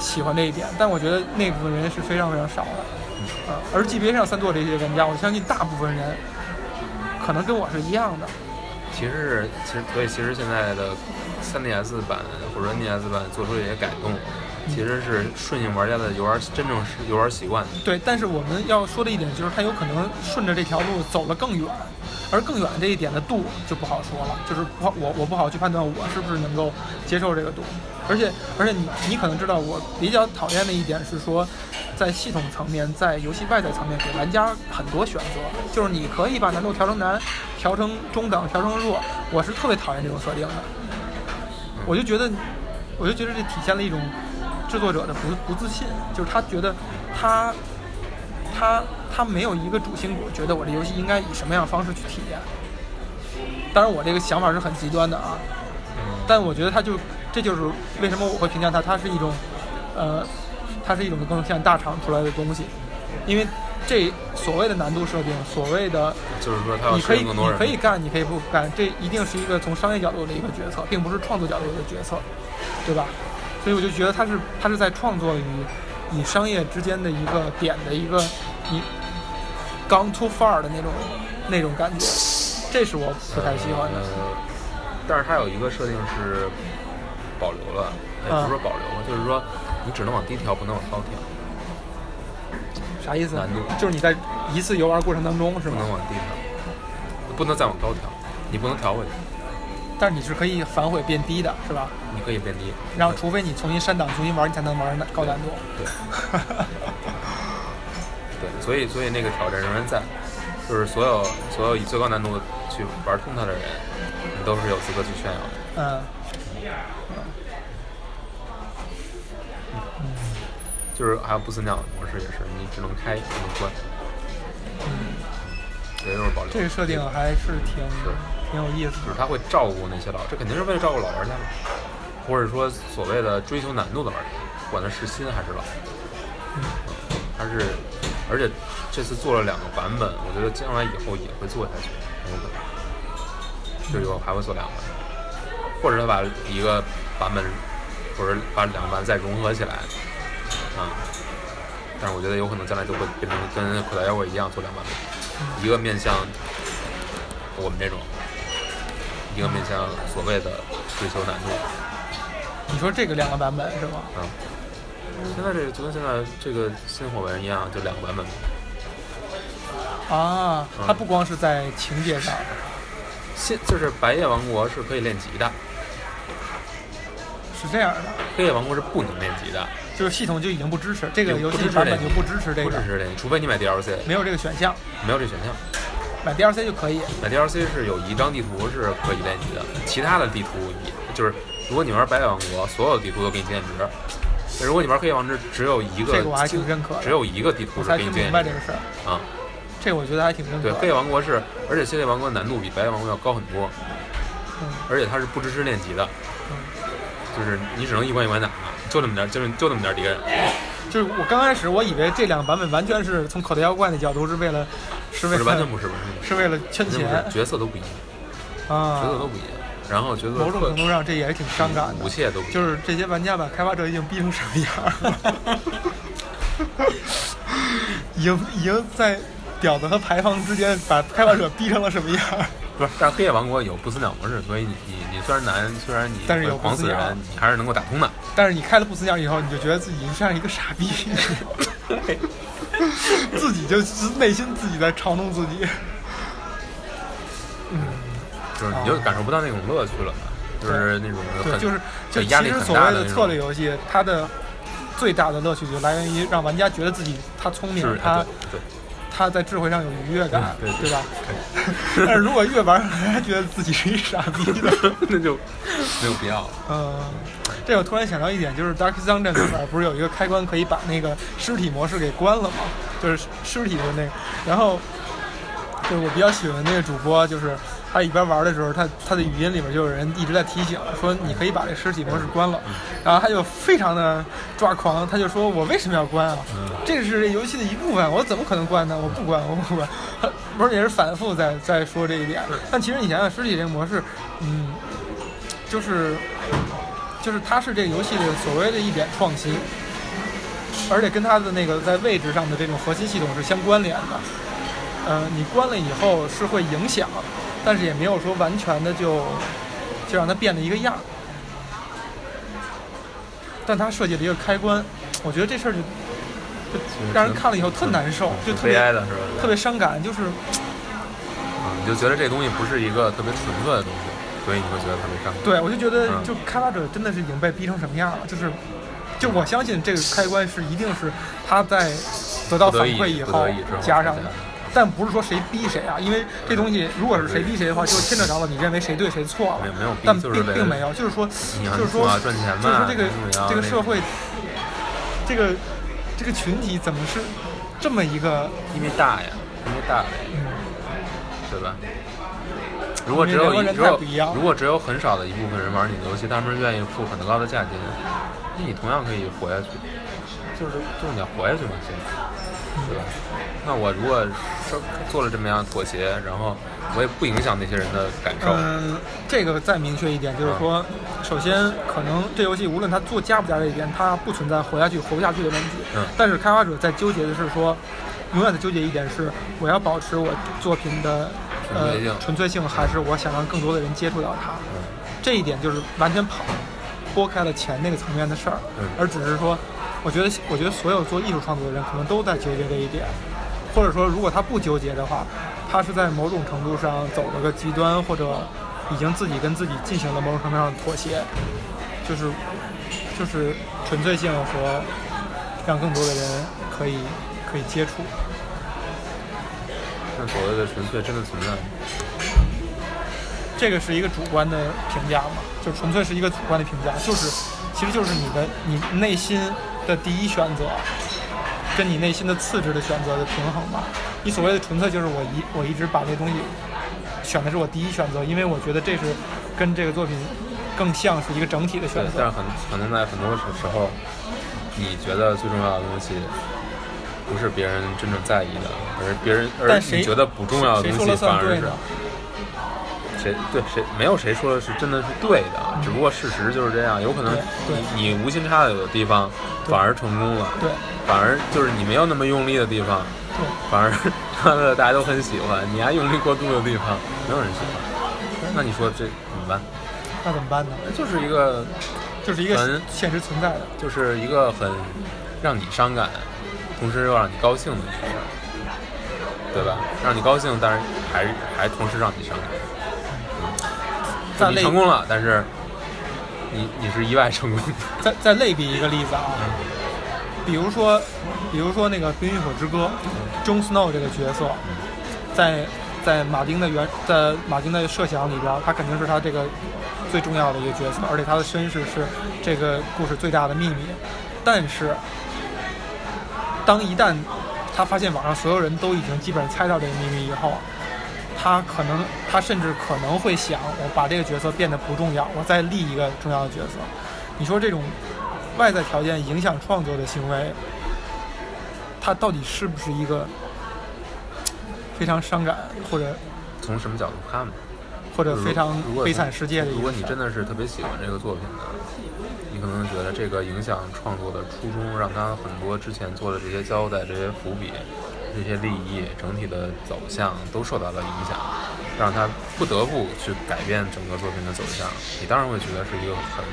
B: 喜欢这一点，但我觉得那部分人是非常非常少的。啊，而级别上三座这些玩家，我相信大部分人。可能跟我是一样的。
A: 其实是，其实所以其实现在的 3DS 版或者 NDS 版做出一些改动，其实是顺应玩家的游玩真正是游玩习惯。
B: 对，但是我们要说的一点就是，它有可能顺着这条路走了更远，而更远这一点的度就不好说了，就是不好我我不好去判断我是不是能够接受这个度。而且而且你你可能知道，我比较讨厌的一点是说。在系统层面，在游戏外在层面，给玩家很多选择，就是你可以把难度调成难，调成中等，调成弱。我是特别讨厌这种设定的。我就觉得，我就觉得这体现了一种制作者的不不自信，就是他觉得他他他没有一个主心骨，觉得我这游戏应该以什么样方式去体验。当然，我这个想法是很极端的啊，但我觉得他就这就是为什么我会评价他，他是一种呃。它是一种更像大厂出来的东西，因为这所谓的难度设定，所谓的
A: 就是说它，
B: 你可以你可以干，你可以不干，这一定是一个从商业角度的一个决策，并不是创作角度的决策，对吧？所以我就觉得它是它是在创作与与商业之间的一个点的一个你 gone too far 的那种那种感觉，这是我不太喜欢的。
A: 但是它有一个设定是保留了，也不是说保留了，就是说。你只能往低调，不能往高调。
B: 啥意思？
A: 难度
B: 就是你在一次游玩过程当中是吗
A: 不能？往低调，不能再往高调，你不能调回去，
B: 但是你是可以反悔变低的，是吧？
A: 你可以变低。
B: 然后除非你重新删档重新玩，你才能玩高难度。
A: 对 对，所以所以那个挑战仍然在，就是所有所有以最高难度去玩通它的人，你都是有资格去炫耀的。
B: 嗯，
A: 就是还有不死鸟的模式也是，你只能开不能关，嗯，也就是保留。
B: 这个设定还是挺挺有意思的。
A: 就是他会照顾那些老，这肯定是为了照顾老玩家嘛，或者说所谓的追求难度的玩家，管他是新还是老，嗯他是，而且这次做了两个版本，我觉得将来以后也会做下去，很有可能，就以后还会做两个，或者他把一个版本，或者把两个版本再融合起来，啊、但是我觉得有可能将来就会变成跟口袋妖怪一样做两版本，一个面向我们这种，一个面向所谓的追求难度。
B: 你说这个两个版本是吗？
A: 啊，现在这个就跟现在这个新火纹一样，就两个版本。
B: 啊，
A: 嗯
B: 它不光是在情节上，
A: 现就是白夜王国是可以练级的，
B: 是这样的，
A: 黑夜王国是不能练级的，
B: 就是系统就已经不支持这个游戏版本就不支持这个
A: 不支，持这个，除非你买 DLC，
B: 没有这个选项，
A: 没有这选项。
B: 买 DLC 就可以。
A: 买 DLC 是有一张地图是可以练级的，其他的地图也就是，如果你玩白夜王国，所有地图都给你经验值。但如果你玩黑夜王国，只有一个，
B: 这个我还挺认可的
A: 只有一个地图是给你经验值
B: 明白这个事儿，
A: 啊。
B: 这个我觉得还挺认可
A: 对，黑夜王国是，而且黑夜王国难度比白夜王国要高很多，
B: 嗯
A: 而且它是不支持练级的，
B: 嗯，
A: 就是你只能一关一关打，就这么点儿，就就那么点儿敌人。
B: 就是我刚开始我以为这两个版本完全是从口袋妖怪的角度是为了，是为了
A: 是完全不是，不是，
B: 是为了圈钱，
A: 角色都不一样，
B: 啊
A: 角。色都不一样，然后角色
B: 某种程度上这也是挺伤感的，
A: 武器也都不一样，
B: 就是这些玩家把开发者已经逼成什么样了，已经已经在屌子和牌坊之间把开发者逼成了什么样？
A: 不是，但是黑夜王国有不死鸟模式，所以你你你虽然难，虽然你
B: 但是有
A: 会狂死人，你还是能够打通的。
B: 但是你开了不死鸟以后，你就觉得自己像一个傻逼，自己就内心自己在嘲弄自己。嗯，
A: 就是你就感受不到那种乐趣了嘛，就是那种
B: 对，
A: 很
B: 就是就其实所谓的策略游戏，它的最大的乐趣就来源于让玩家觉得自己他聪明，他
A: 对对
B: 他在智慧上有愉悦感，
A: 对对
B: 吧？但是如果越玩还觉得自己是一傻逼的，
A: 那就没有必要了。
B: 嗯，这我突然想到一点，就是 Dark Dungeon 里边不是有一个开关可以把那个尸体模式给关了吗？就是尸体的那个，然后就是我比较喜欢那个主播，就是他一边玩的时候，他他的语音里面就有人一直在提醒说你可以把这尸体模式关了，然后他就非常的抓狂，他就说我为什么要关啊？这是这游戏的一部分，我怎么可能关呢？我不关，我不关。他 不是也是反复在在说这一点，但其实你想想尸体这个模式，嗯，就是就是它是这个游戏的所谓的一点创新，而且跟它的那个在位置上的这种核心系统是相关联的。呃，你关了以后是会影响，但是也没有说完全的就就让它变了一个样儿。但它设计了一个开关，我觉得这事儿就就让人看了以后特难受，就特别
A: 悲哀的是吧？
B: 特别伤感，就是
A: 啊，你就觉得这东西不是一个特别纯粹的东西，所以你会觉得特别伤感。
B: 对，我就觉得
A: 嗯
B: 就开发者真的是已经被逼成什么样了，就是，就我相信这个开关是一定是他在得到反馈以后加上的，但不是说谁逼谁啊，因为这东西如果是谁逼谁的话，就牵扯到了你认为谁对谁错了。
A: 没有，没有逼
B: 但
A: 就是
B: 并并没有，就是说，就是说
A: 赚钱嘛，
B: 就是说这个这个社会，这个这个群体怎么是这么一个
A: 因为大呀，因为大对吧？如果只有一如果只有很少的一部分人玩你的游戏，他们愿意付很高的价钱，那你同样可以活下去，就是就是你要活下去嘛，现在，对吧？那我如果说做了这么样妥协，然后我也不影响那些人的感受，
B: 嗯，这个再明确一点，就是说，首先可能这游戏无论它做加不加这一点，它不存在活下去活不下去的问题。
A: 嗯
B: 但是开发者在纠结的是说，永远的纠结一点是，我要保持我作品的呃
A: 纯粹性
B: 纯粹性，还是我想让更多的人接触到它。
A: 嗯
B: 这一点就是完全跑拨开了钱那个层面的事儿，
A: 嗯
B: 而只是说我觉得，我觉得所有做艺术创作的人可能都在纠结这一点，或者说，如果他不纠结的话，他是在某种程度上走了个极端，或者已经自己跟自己进行了某种程度上的妥协，就是就是纯粹性和让更多的人可以可以接触。
A: 那所谓的纯粹真的存在吗？
B: 这个是一个主观的评价嘛，就纯粹是一个主观的评价，就是其实就是你的你内心的第一选择，跟你内心的次之的选择的平衡吧。你所谓的纯粹，就是我一我一直把这东西选的是我第一选择，因为我觉得这是跟这个作品更像是一个整体的选
A: 择，但是。很可能在很多时时候，你觉得最重要的东西，不是别人真正在意的，而是别人，而
B: 但谁
A: 你觉得不重要的东西反而是？谁对谁没有谁说的是真的是对的，只不过事实就是这样。有可能你你无心插柳的地方反而成功了，
B: 对
A: 反而就是你没有那么用力的地方，
B: 对，
A: 反而他的大家都很喜欢，你还用力过度的地方没有人喜欢。那你说这怎么办？
B: 那怎么办呢？
A: 就是一个
B: 就是一个
A: 很
B: 现实存在的。
A: 就是一个很让你伤感，同时又让你高兴的一件事儿，对吧？让你高兴，但是还还同时让你伤感。成功了，但是你你是意外成功的。
B: 再再类比一个例子啊，比如说，比如说那个《冰与火之歌》，Jon Snow 这个角色，在在马丁的原在马丁的设想里边，他肯定是他这个最重要的一个角色，而且他的身世是这个故事最大的秘密。但是，当一旦他发现网上所有人都已经基本上猜到这个秘密以后，他可能，他甚至可能会想，我把这个角色变得不重要，我再立一个重要的角色。你说这种外在条件影响创作的行为，它到底是不是一个非常伤感或者
A: 从什么角度看吧？
B: 或者非常悲惨世界的？
A: 如果你真的是特别喜欢这个作品的，你可能觉得这个影响创作的初衷，让他很多之前做的这些交代、这些伏笔、这些利益、整体的走向都受到了影响，让他不得不去改变整个作品的走向。你当然会觉得是一个很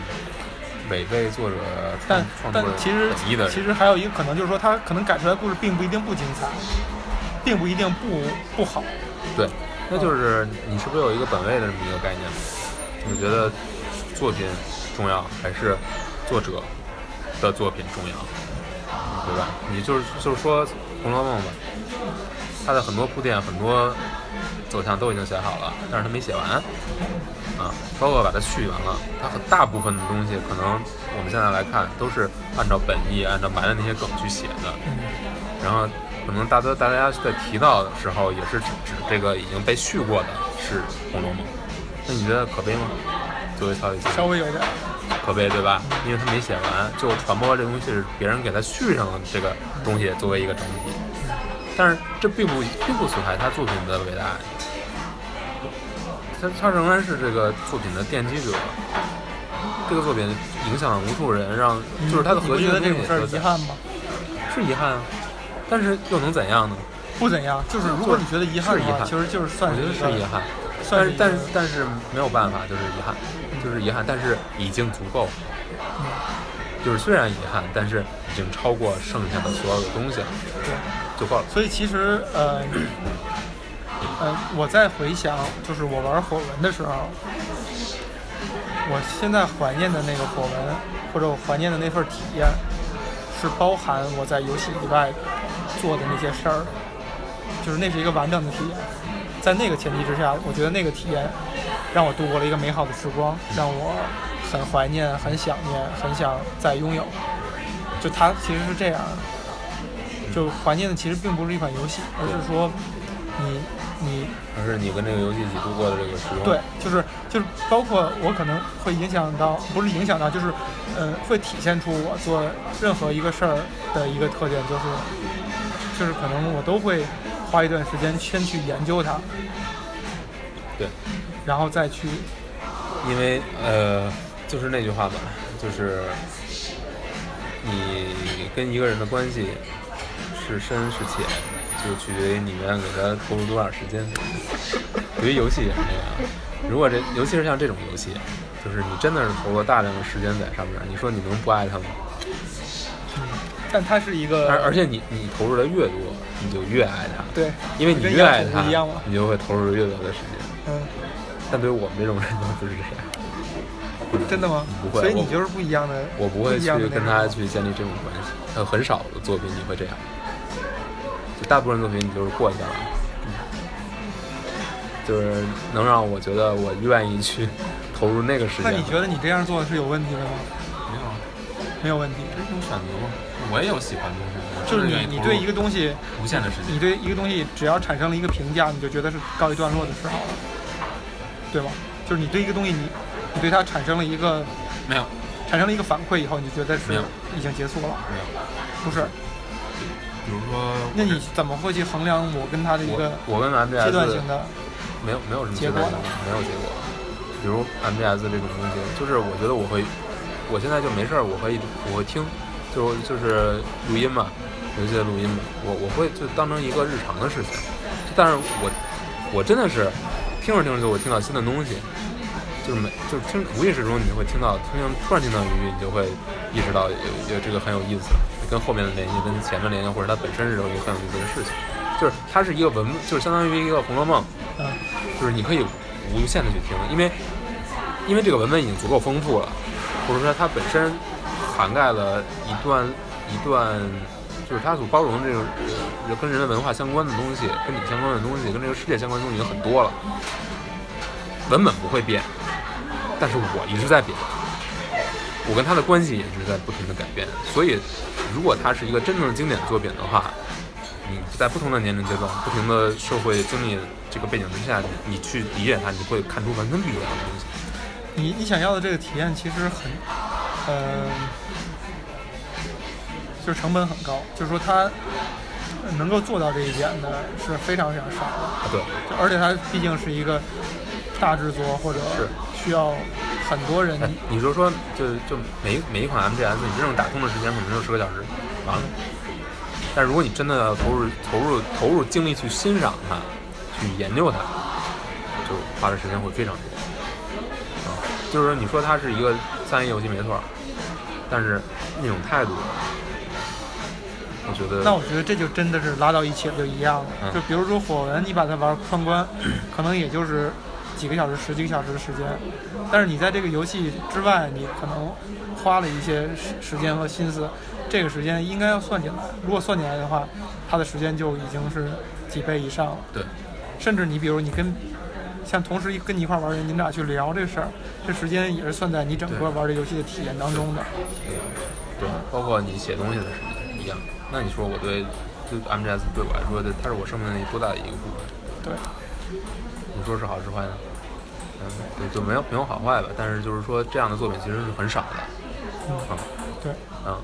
A: 违背作者创
B: 但但其实
A: 本意的人。
B: 其实还有一个可能，就是说他可能改出来的故事并不一定不精彩，并不一定不不好。
A: 对，那就是你是不是有一个本位的这么一个概念？你觉得作品重要还是作者的作品重要？对吧？你就是就是说《红楼梦》吧，它的很多铺垫、很多走向都已经写好了，但是它没写完啊，包括把它续完了，它很大部分的东西可能我们现在来看都是按照本意、按照埋的那些梗去写的。然后可能大多大家在提到的时候，也是指指这个已经被续过的是《红楼梦》。那你觉得可悲吗？作为曹雪芹，
B: 稍微有点，
A: 可悲对吧？因为他没写完，就传播这东西是别人给他续上了这个东西作为一个整体，但是这并不并不损害他作品的伟大。他他仍然是这个作品的奠基者。这个作品影响了无数人，让就是他的核心的
B: 这种事儿遗憾吗？
A: 是遗憾啊，但是又能怎样呢？
B: 不怎样，就是如果你觉得遗憾的话，
A: 是遗憾
B: 其实就是算
A: 我觉得是遗憾，但是但是但是没有办法，就是遗憾，就是遗憾，但是已经足够。就是虽然遗憾，但是已经超过剩下的所有的东西了，
B: 对。
A: 就够了。
B: 所以其实呃，呃，我在回想，就是我玩火纹的时候，我现在怀念的那个火纹，或者我怀念的那份体验，是包含我在游戏以外做的那些事儿，就是那是一个完整的体验。在那个前提之下，我觉得那个体验让我度过了一个美好的时光，让我很怀念、很想念、很想再拥有。就它其实是这样的，就怀念的其实并不是一款游戏，而是说你你
A: 而是你跟这个游戏一起度过的这个时光。
B: 对，就是就是包括我可能会影响到，不是影响到，就是呃会体现出我做任何一个事儿的一个特点，就是就是可能我都会花一段时间先去研究它，
A: 对，
B: 然后再去
A: 因为呃，就是那句话吧，就是你跟一个人的关系是深是浅，就取决于你愿意给他投入多少时间。对于游戏也是这样，如果这尤其是像这种游戏，就是你真的是投入了大量的时间在上面，你说你能不爱他吗？
B: 但它是一个，
A: 而而且你你投入的越多，你就越爱它，
B: 对，
A: 因为你越爱它
B: 养宠物一样嘛，
A: 你就会投入越多的时间。
B: 嗯，
A: 但对于我们这种人就不是这样，
B: 真的吗？
A: 不会
B: 所以你就是不一样的，
A: 我不会去跟他去建立这种关系，呃，很少的作品你会这样，就大部分作品你就是过去了，就是能让我觉得我愿意去投入那个时间。
B: 那你觉得你这样做是有问题的吗？
A: 没有啊？
B: 没有问题，
A: 这是一种选择吗？我也有喜欢的东西，
B: 就是你你对一个东西，
A: 无限的时间。
B: 你对一个东西只要产生了一个评价，你就觉得是告一段落的时候了，对吗？就是你对一个东西，你你对它产生了一个
A: 没有
B: 产生了一个反馈以后，你就觉得是已经结束了，
A: 没有，
B: 不是？
A: 比如说，
B: 那你怎么会去衡量我跟他的一个
A: 我我跟 MBS
B: 阶段性的？
A: 没有没有什么
B: 结果
A: 阶段性，没有结果。比如 MBS 这种东西，就是我觉得我会，我现在就没事儿，我会我会听，就就是录音嘛，游戏的录音嘛，我我会就当成一个日常的事情。但是我我真的是听着听着就会听到新的东西，就是每就是听无意识中你就会听到，听突然听到一句，你就会意识到有有这个很有意思，跟后面的联系，跟前面联系，或者它本身是有一个很有意思的事情。就是它是一个文，就是相当于一个《红楼梦》，
B: 嗯，
A: 就是你可以无限的去听，因为因为这个文本已经足够丰富了，或者说它本身涵盖了一段一段，就是它所包容的这种跟人的文化相关的东西，跟你相关的东西，跟这个世界相关的东西已经很多了。文本不会变，但是我一直在变，我跟它的关系也是在不停的改变。所以，如果它是一个真正的经典作品的话，你在不同的年龄阶段、不同的社会经历这个背景之下，你去理解它，你会看出完全不一样的东西。
B: 你你想要的这个体验其实很，呃，就是成本很高，就是说它呃能够做到这一点的是非常非常少的，
A: 啊，对，
B: 而且它毕竟是一个大制作或者
A: 是
B: 需要很多人
A: 哎，你就说，就就每一每一款 MGS，你真正打通的时间可能就十个小时，完了。但如果你真的投入投入投入精力去欣赏它，去研究它，就花的时间会非常多。啊，就是说你说它是一个三 A 游戏没错，但是那种态度，我觉得
B: 那我觉得这就真的是拉到一起了就一样了。
A: 嗯
B: 就比如说火纹，你把它玩通关，可能也就是几个小时、十几个小时的时间，但是你在这个游戏之外，你可能花了一些时时间和心思，这个时间应该要算进来。如果算进来的话，它的时间就已经是几倍以上了。
A: 对，
B: 甚至你比如你跟像同时跟你一块玩的人，你们俩去聊这事儿，这时间也是算在你整个玩这游戏的体验当中的。
A: 对，包括你写东西的时间一样。那你说我对就 MGS 对我来说，它它是我生命里多大的一个部分？
B: 对，
A: 你说是好是坏呢？嗯，对，就没有没有好坏吧。但是就是说，这样的作品其实是很少的。
B: 嗯
A: 啊，
B: 对。
A: 嗯，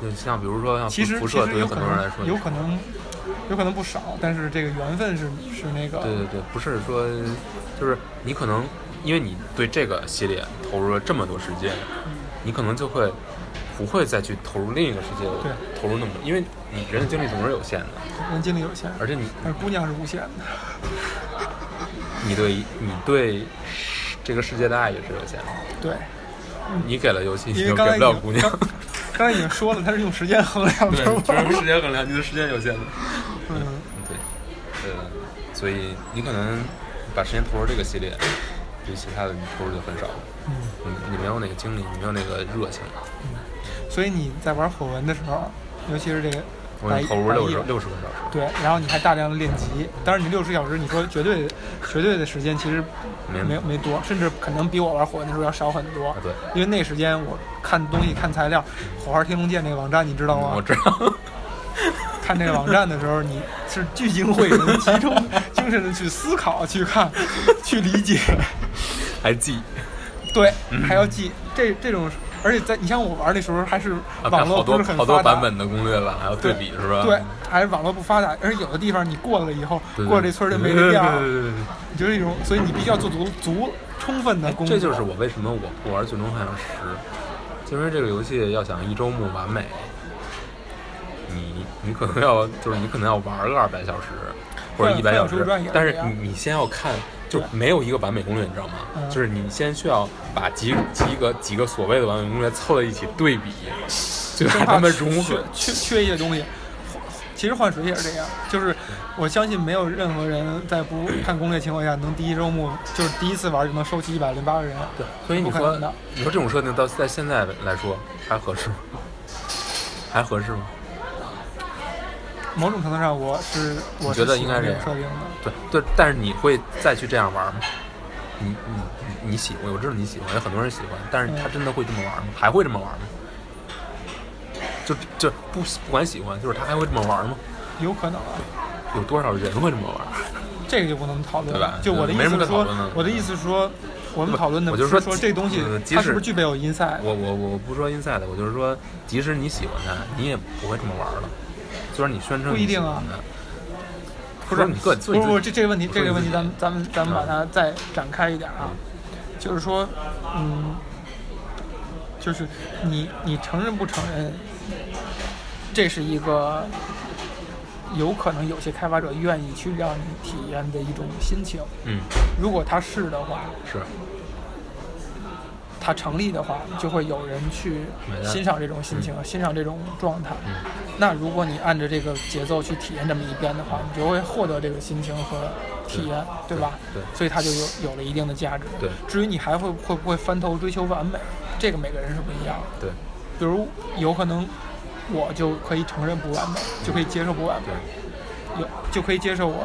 A: 就像比如说像辐射，对于很多人来说，
B: 有可能有可能不少，但是这个缘分是是那个
A: 对对对，不是说就是你可能因为你对这个系列投入了这么多时间，你可能就会不会再去投入另一个世界
B: 对
A: 投入那么多，因为你人的精力总是有限的，
B: 人精力有限，
A: 而且你
B: 但是姑娘是无限的。
A: 你对你对这个世界的爱也是有限的，
B: 对，
A: 你给了游戏，你就给不了姑娘。
B: 刚刚才已经说了，它是用时间衡量
A: 对，
B: 的。
A: 只是时间衡量，你的时间有限的。
B: 嗯，
A: 对，呃，所以你可能把时间投入这个系列，对其他的你投入就很少。
B: 嗯，
A: 你你没有那个精力，你没有那个热情。
B: 所以你在玩火纹的时候，尤其是这个
A: 我
B: 白
A: 投入六十六十个小时。
B: 对，然后你还大量的练级，当然你六十小时，你说绝对 绝对的时间其实
A: 没
B: 没有没多，甚至可能比我玩火纹的时候要少很多
A: 啊。对，
B: 因为那时间我看东西看材料，火花天龙剑那个网站你知道吗？
A: 我知道。
B: 看这个网站的时候，你是聚精会神、集中精神的去思考、去看、去理解，
A: 还记
B: 对，还要记这这种，而且在你像我玩那时候，还是
A: 啊，
B: 网络
A: 看好多
B: 不是很发达
A: 好多版，本的攻略吧，还要对比是吧？
B: 对，还是网络不发达，而且有的地方你过了以后，过了这村儿就没这店儿，
A: 对对对对对
B: 你就是一种，所以你必须要做足足充分的工作。
A: 这就是我为什么我不玩《最终幻想十》，就因为这个游戏要想一周目完美，你你可能要就是你可能要玩个二百小时或者一百小时但是你你先要看就没有一个完美攻略，你知道吗？
B: 嗯
A: 就是你先需要把几几个几个所谓的完美攻略凑在一起对比，就把它们融合。
B: 缺缺缺一些东西。其实换水也是这样，就是我相信没有任何人在不看攻略情况下能第一周目就是第一次玩就能收齐一百零八个人。
A: 对，所以你说你说这种设定到在现在来说还合适吗？还合适吗？
B: 某种程度上，我是我
A: 你觉得应该这样
B: 设定的。
A: 对对，但是你会再去这样玩吗？你你你你喜欢，我知道你喜欢，有很多人喜欢，但是他真的会这么玩吗？还会这么玩吗？就就不不管喜欢，就是他还会这么玩吗？
B: 有可能啊，
A: 有多少人会这么玩？
B: 这个就不能讨论
A: 对吧
B: 了。就我的意思是说我的意思是说，我们讨论的
A: 我就是说
B: 这东西
A: 呃即使
B: 它是不是具备有 inside。
A: 我我我不说 inside，我就是说，即使你喜欢它，你也不会这么玩了。虽然你宣称
B: 不一定啊。不是
A: 你个
B: 不是不是这这个问题，这个问题咱们咱们咱们把它再展开一点啊，就是说，嗯，就是你你承认不承认，这是一个有可能有些开发者愿意去让你体验的一种心情。
A: 嗯，
B: 如果他是的话，
A: 是
B: 它成立的话，就会有人去欣赏这种心情，欣赏这种状态。
A: 嗯
B: 那如果你按着这个节奏去体验这么一遍的话，你就会获得这个心情和体验，对吧？
A: 对
B: 所以它就有有了一定的价值。
A: 对
B: 至于你还会会不会翻头追求完美，这个每个人是不一样的。
A: 对
B: 比如有可能我就可以承认不完美，就可以接受不完美，
A: 对
B: 有就可以接受我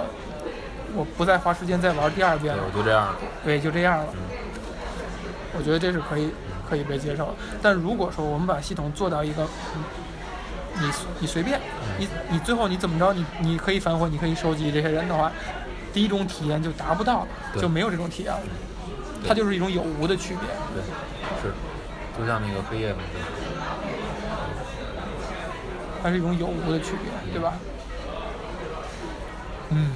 B: 我不再花时间再玩第二遍
A: 对，
B: 了
A: 我，就这样了。
B: 对，就这样了。
A: 嗯
B: 我觉得这是可以可以被接受的。但如果说我们把系统做到一个，嗯你你随便，你你最后你怎么着，你你可以反悔，你可以收集这些人的话，第一种体验就达不到了，就没有这种体验了。它就是一种有无的区别。
A: 对，是，就像那个黑夜嘛，对
B: 它是一种有无的区别，对吧？嗯。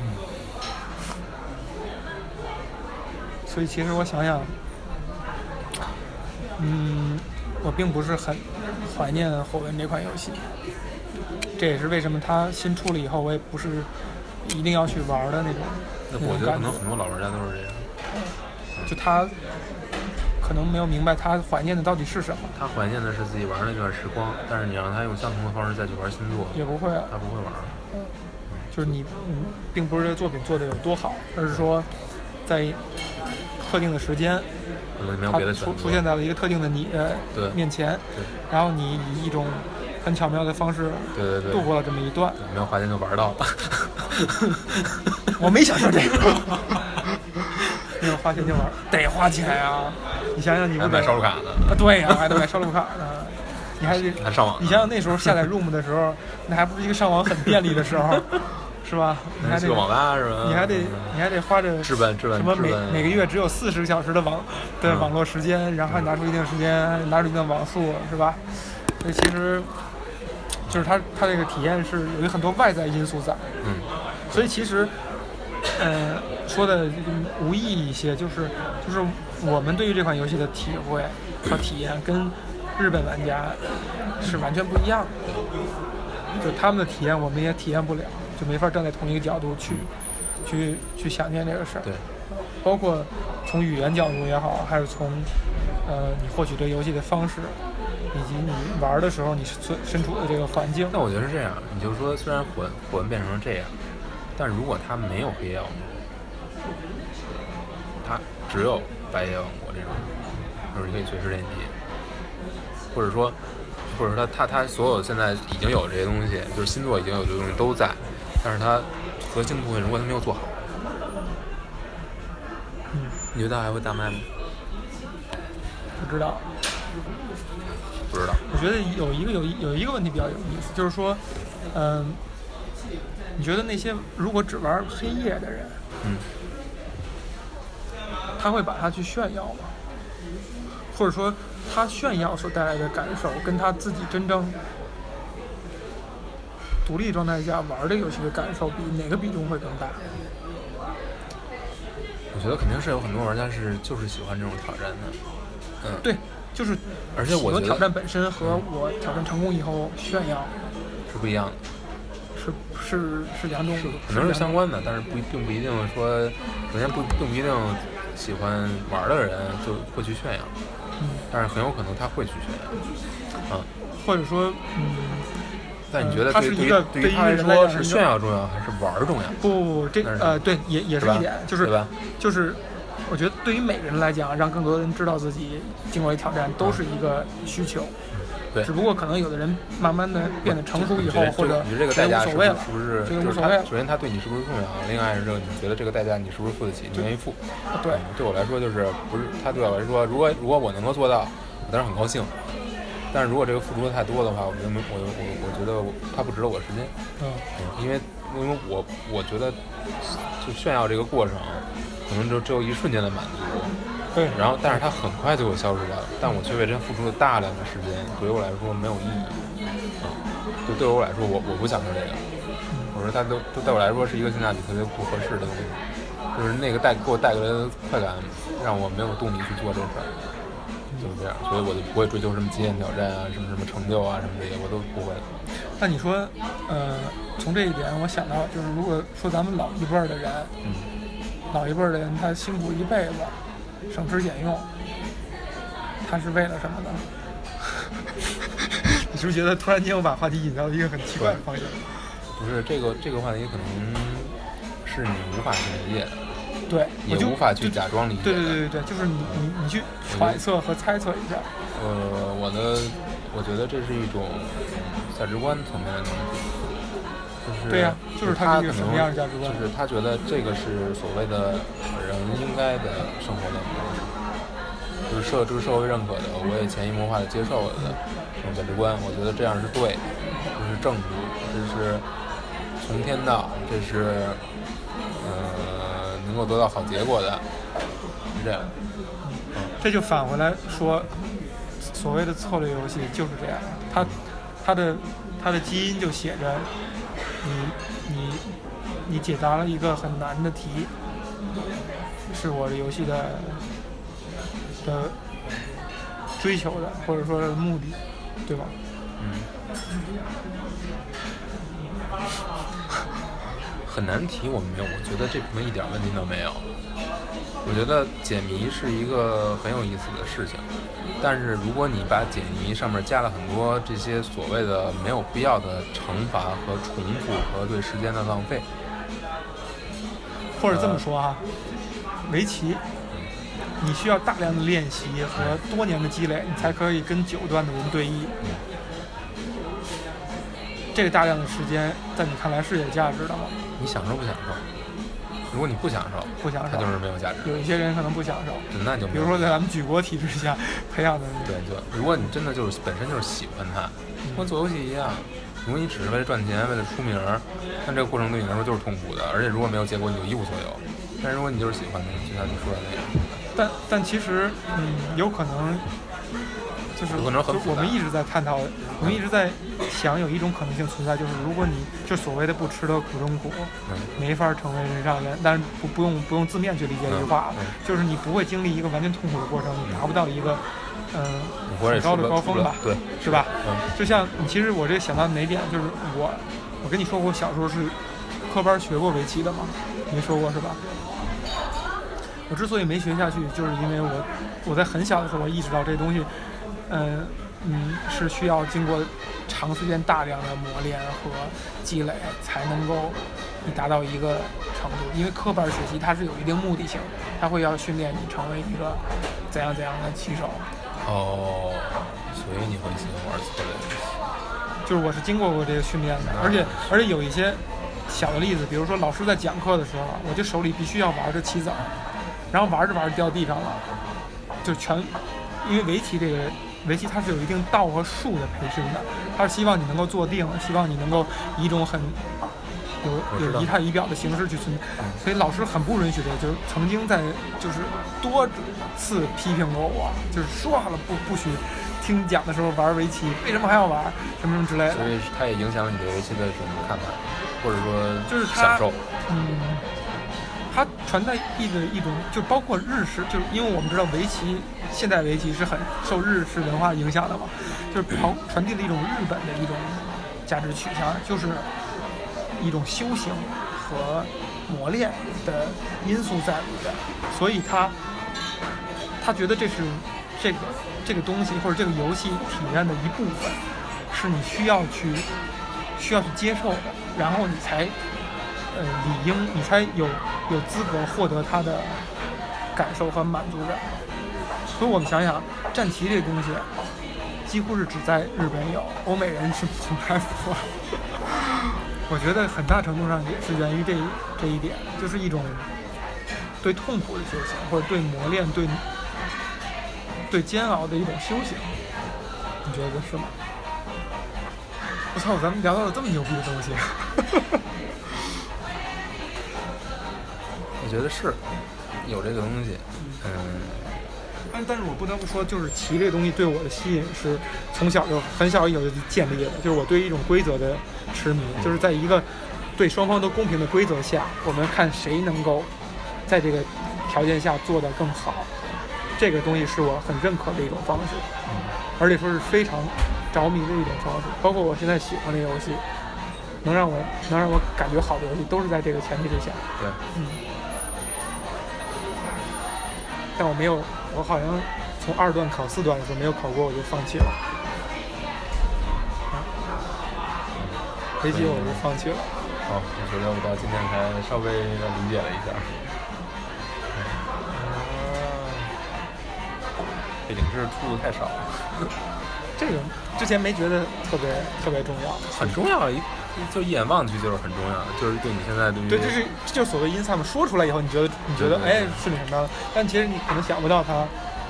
B: 所以其实我想想，嗯，我并不是很怀念火纹这款游戏。这也是为什么它新出了以后，我也不是一定要去玩的那种。
A: 那我觉得可能很多老玩家都是这样。
B: 就他可能没有明白他怀念的到底是什么，
A: 他怀念的是自己玩那段时光，但是你让他用相同的方式再去玩新作，
B: 也不会啊。
A: 他不会玩。
B: 就是你，嗯，并不是这个作品做的有多好，而是说，在特定的时间，
A: 可能没有别的。
B: 出出现在了一个特定的你的面前，然后你以一种很巧妙的方式
A: 对对对，
B: 度过了这么一段。
A: 对没有花钱就玩到了。
B: 我没想象这个，没有花钱就玩，得花钱啊！你想想，你不得
A: 买烧录卡呢，
B: 啊？对呀、还得买烧录卡呢，你还得
A: 还上网。
B: 你想想那时候下载 Room 的时候，那还不是一个上网很便利的时候，是吧？你还得
A: 那是个网吧是吧？
B: 你还得你还得花着什么每每个月只有四十个小时的网的
A: 嗯
B: 网络时间，然后还拿出一定时间，拿出一定网速，是吧？所以其实就是它它这个体验是有很多外在因素在，
A: 嗯，
B: 所以其实，呃，说的无意义一些，就是就是我们对于这款游戏的体会和体验跟日本玩家是完全不一样的，就他们的体验我们也体验不了，就没法站在同一个角度去去去想念这个事儿。
A: 对，
B: 包括从语言角度也好，还是从呃你获取这个游戏的方式，以及你玩的时候你所身处的这个环境。
A: 那我觉得是这样，你就说虽然魂魂变成了这样，但如果它没有黑夜王国，它只有白夜王国这种，就是你可以随时联机，或者说，或者说它它它所有现在已经有这些东西，就是新作已经有这些东西都在，但是它核心的部分如果它没有做好，
B: 嗯，
A: 你觉得它还会大卖吗？
B: 不知道。
A: 不知道，
B: 我觉得有一个有一有一个问题比较有意思，就是说，嗯、你觉得那些如果只玩黑夜的人，
A: 嗯，
B: 他会把它去炫耀吗？或者说，他炫耀所带来的感受，跟他自己真正独立状态下玩这个游戏的感受比，哪个比重会更大？
A: 我觉得肯定是有很多玩家是就是喜欢这种挑战的，嗯，
B: 对，就是
A: 而且我觉得
B: 挑战本身和我挑战成功以后炫耀。
A: 是不一样的。
B: 是是是两种，
A: 可能是相关的，但是不一并不一定说，首先不并不一定喜欢玩的人就会去炫耀，
B: 嗯，
A: 但是很有可能他会去炫耀。啊，
B: 或者说，嗯，
A: 但你觉得
B: 它
A: 对对于
B: 是一个对于
A: 来说是炫耀重要还是玩儿重要？
B: 不不不，这呃对，也也是一点，就是
A: 对吧？
B: 就是，我觉得对于每个人来讲，让更多人知道自己经过的挑战，都是一个需求。
A: 对
B: 只不过可能有的人慢慢的变得成熟以后或者
A: 你这个代价是不是是不是
B: 觉得
A: 就是他
B: 无所谓
A: 首先他对你是不是重要？另外是这个你觉得这个代价你是不是付得起？你愿意付？
B: 对
A: 嗯对我来说就是不是他对我来说，如果如果我能够做到，我当然很高兴。但是如果这个付出的太多的话，我觉得没我我我觉得我他不值得我的时间。
B: 嗯
A: 嗯，因为因为我我觉得就炫耀这个过程，可能就只有一瞬间的满足，
B: 对，
A: 然后但是它很快就会消失掉，但我却为它付出了大量的时间，对于我来说没有意义。啊、就对我来说，我我不享受这个。我说它都都对我来说是一个性价比特别不合适的东西，就是那个带给我带过来的快感，让我没有动力去做这事儿。就是这样，所以我就不会追求什么极限挑战啊，什么什么成就啊，什么这些我都不会。
B: 那你说，呃，从这一点我想到，就是如果说咱们老一辈儿的人，
A: 嗯，
B: 老一辈儿的人他辛苦一辈子，省吃俭用，他是为了什么呢？你是不是觉得突然间我把话题引到了一个很奇怪的方向？
A: 不是这个这个话题可能是你无法去理解的，
B: 对，
A: 也无法去假装理解。
B: 对对对对对，就是你你你去揣测和猜测一下。
A: 呃，我的，我觉得这是一种价值观层面的东西，就是
B: 对呀就是他
A: 他可能
B: 是什么样的价值观
A: 就是他觉得这个是所谓的人应该的生活的模式，就是社这个社会认可的，我也潜移默化的接受了的这种价值观，我觉得这样是对的，这是正路，这是从天道，这是呃能够得到好结果的，是这样。
B: 这就返回来说，所谓的策略游戏就是这样，它它的它的基因就写着你你你解答了一个很难的题，是我的游戏的的追求的或者说目的，对吧？
A: 嗯，很难题我们没有，我觉得这部分一点问题都没有。我觉得解谜是一个很有意思的事情，但是如果你把解谜上面加了很多这些所谓的没有必要的惩罚和重复和对时间的浪费，
B: 或者这么说啊，围棋，你需要大量的练习和多年的积累，你才可以跟九段的人对弈。这个大量的时间，在你看来是有价值的吗？
A: 你享受不享受？如果你不享受，
B: 不享受
A: 它就是没有价值。
B: 有一些人可能不享受，
A: 那就
B: 比如说在咱们举国体制下培养的人，
A: 对对，如果你真的就是本身就是喜欢它，跟做游戏一样，如果你只是为了赚钱，为了出名儿，那这个过程对你来说就是痛苦的，而且如果没有结果，你就一无所有。但是如果你就是喜欢的，就像你说的那样，
B: 但但其实，嗯，有可能就是
A: 有可能很复杂。
B: 就我们一直在探讨，我们一直在想有一种可能性存在，就是如果你就所谓的不吃得苦中苦，
A: 嗯。
B: 没法成为人上人，但是不不用不用字面去理解这句话，
A: 嗯
B: 就是你不会经历一个完全痛苦的过程，你达不到一个嗯、很高的高峰吧，
A: 对，
B: 是吧？
A: 嗯。
B: 就像你其实我这想到哪点，就是我我跟你说过，我小时候是科班学过围棋的嘛，没说过是吧？我之所以没学下去，就是因为我我在很小的时候我意识到这东西，嗯嗯是需要经过长时间大量的磨练和积累才能够你达到一个程度。因为科班学习它是有一定目的性的，它会要训练你成为一个怎样怎样的棋手。
A: 哦，所以你会喜欢玩策略游戏？
B: 就是我是经过过这个训练的，而且而且有一些小的例子，比如说老师在讲课的时候，我就手里必须要玩着棋子儿，然后玩着玩着掉地上了，就全因为围棋这个围棋它是有一定道和术的培训的，它是希望你能够坐定，希望你能够以一种很有有仪态仪表的形式去存，所以老师很不允许的，就是曾经在就是多次批评过我，就是说好了不不许听讲的时候玩围棋，为什么还要玩什么什么之类的
A: 所。以它也影响了你对围棋的什么看法，或者说
B: 就是
A: 享受。
B: 嗯，它传代意的一种，就包括日式，就是因为我们知道围棋，现代围棋是很受日式文化影响的嘛，就是传传递了一种日本的一种价值取向，就是一种修行和磨练的因素在里边，所以他他觉得这是这个这个东西或者这个游戏体验的一部分，是你需要去需要去接受的，然后你才呃理应你才有有资格获得它的感受和满足感。所以我们想想，战旗这东西，几乎是只在日本有，欧美人是从来不玩。我觉得很大程度上也是源于这这一点，就是一种对痛苦的修行，或者对磨练、对对煎熬的一种修行。你觉得是吗？我操，咱们聊到了这么牛逼的东西。
A: 觉得是有这个东西，嗯，
B: 但但是我不得不说，就是棋这个东西对我的吸引是从小就很小以后就建立的，就是我对一种规则的痴迷，就是在一个对双方都公平的规则下，我们看谁能够在这个条件下做得更好。这个东西是我很认可的一种方式，而且说是非常着迷的一种方式。包括我现在喜欢的游戏，能让我能让我感觉好的游戏，都是在这个前提之下。
A: 对，
B: 嗯。但我没有，我好像从二段考四段的时候没有考过，我就放弃了。啊，围棋我就放弃了。
A: 好，我觉得我到今天才稍微的理解了一下。背景知识出的太少了，
B: 这个之前没觉得特别特别重要，
A: 很重要，一就一眼望去就是很重要，就是对你现在对于
B: 对，这是就所谓 inside 说出来以后，你觉得你觉得哎是你什么？但其实你可能想不到它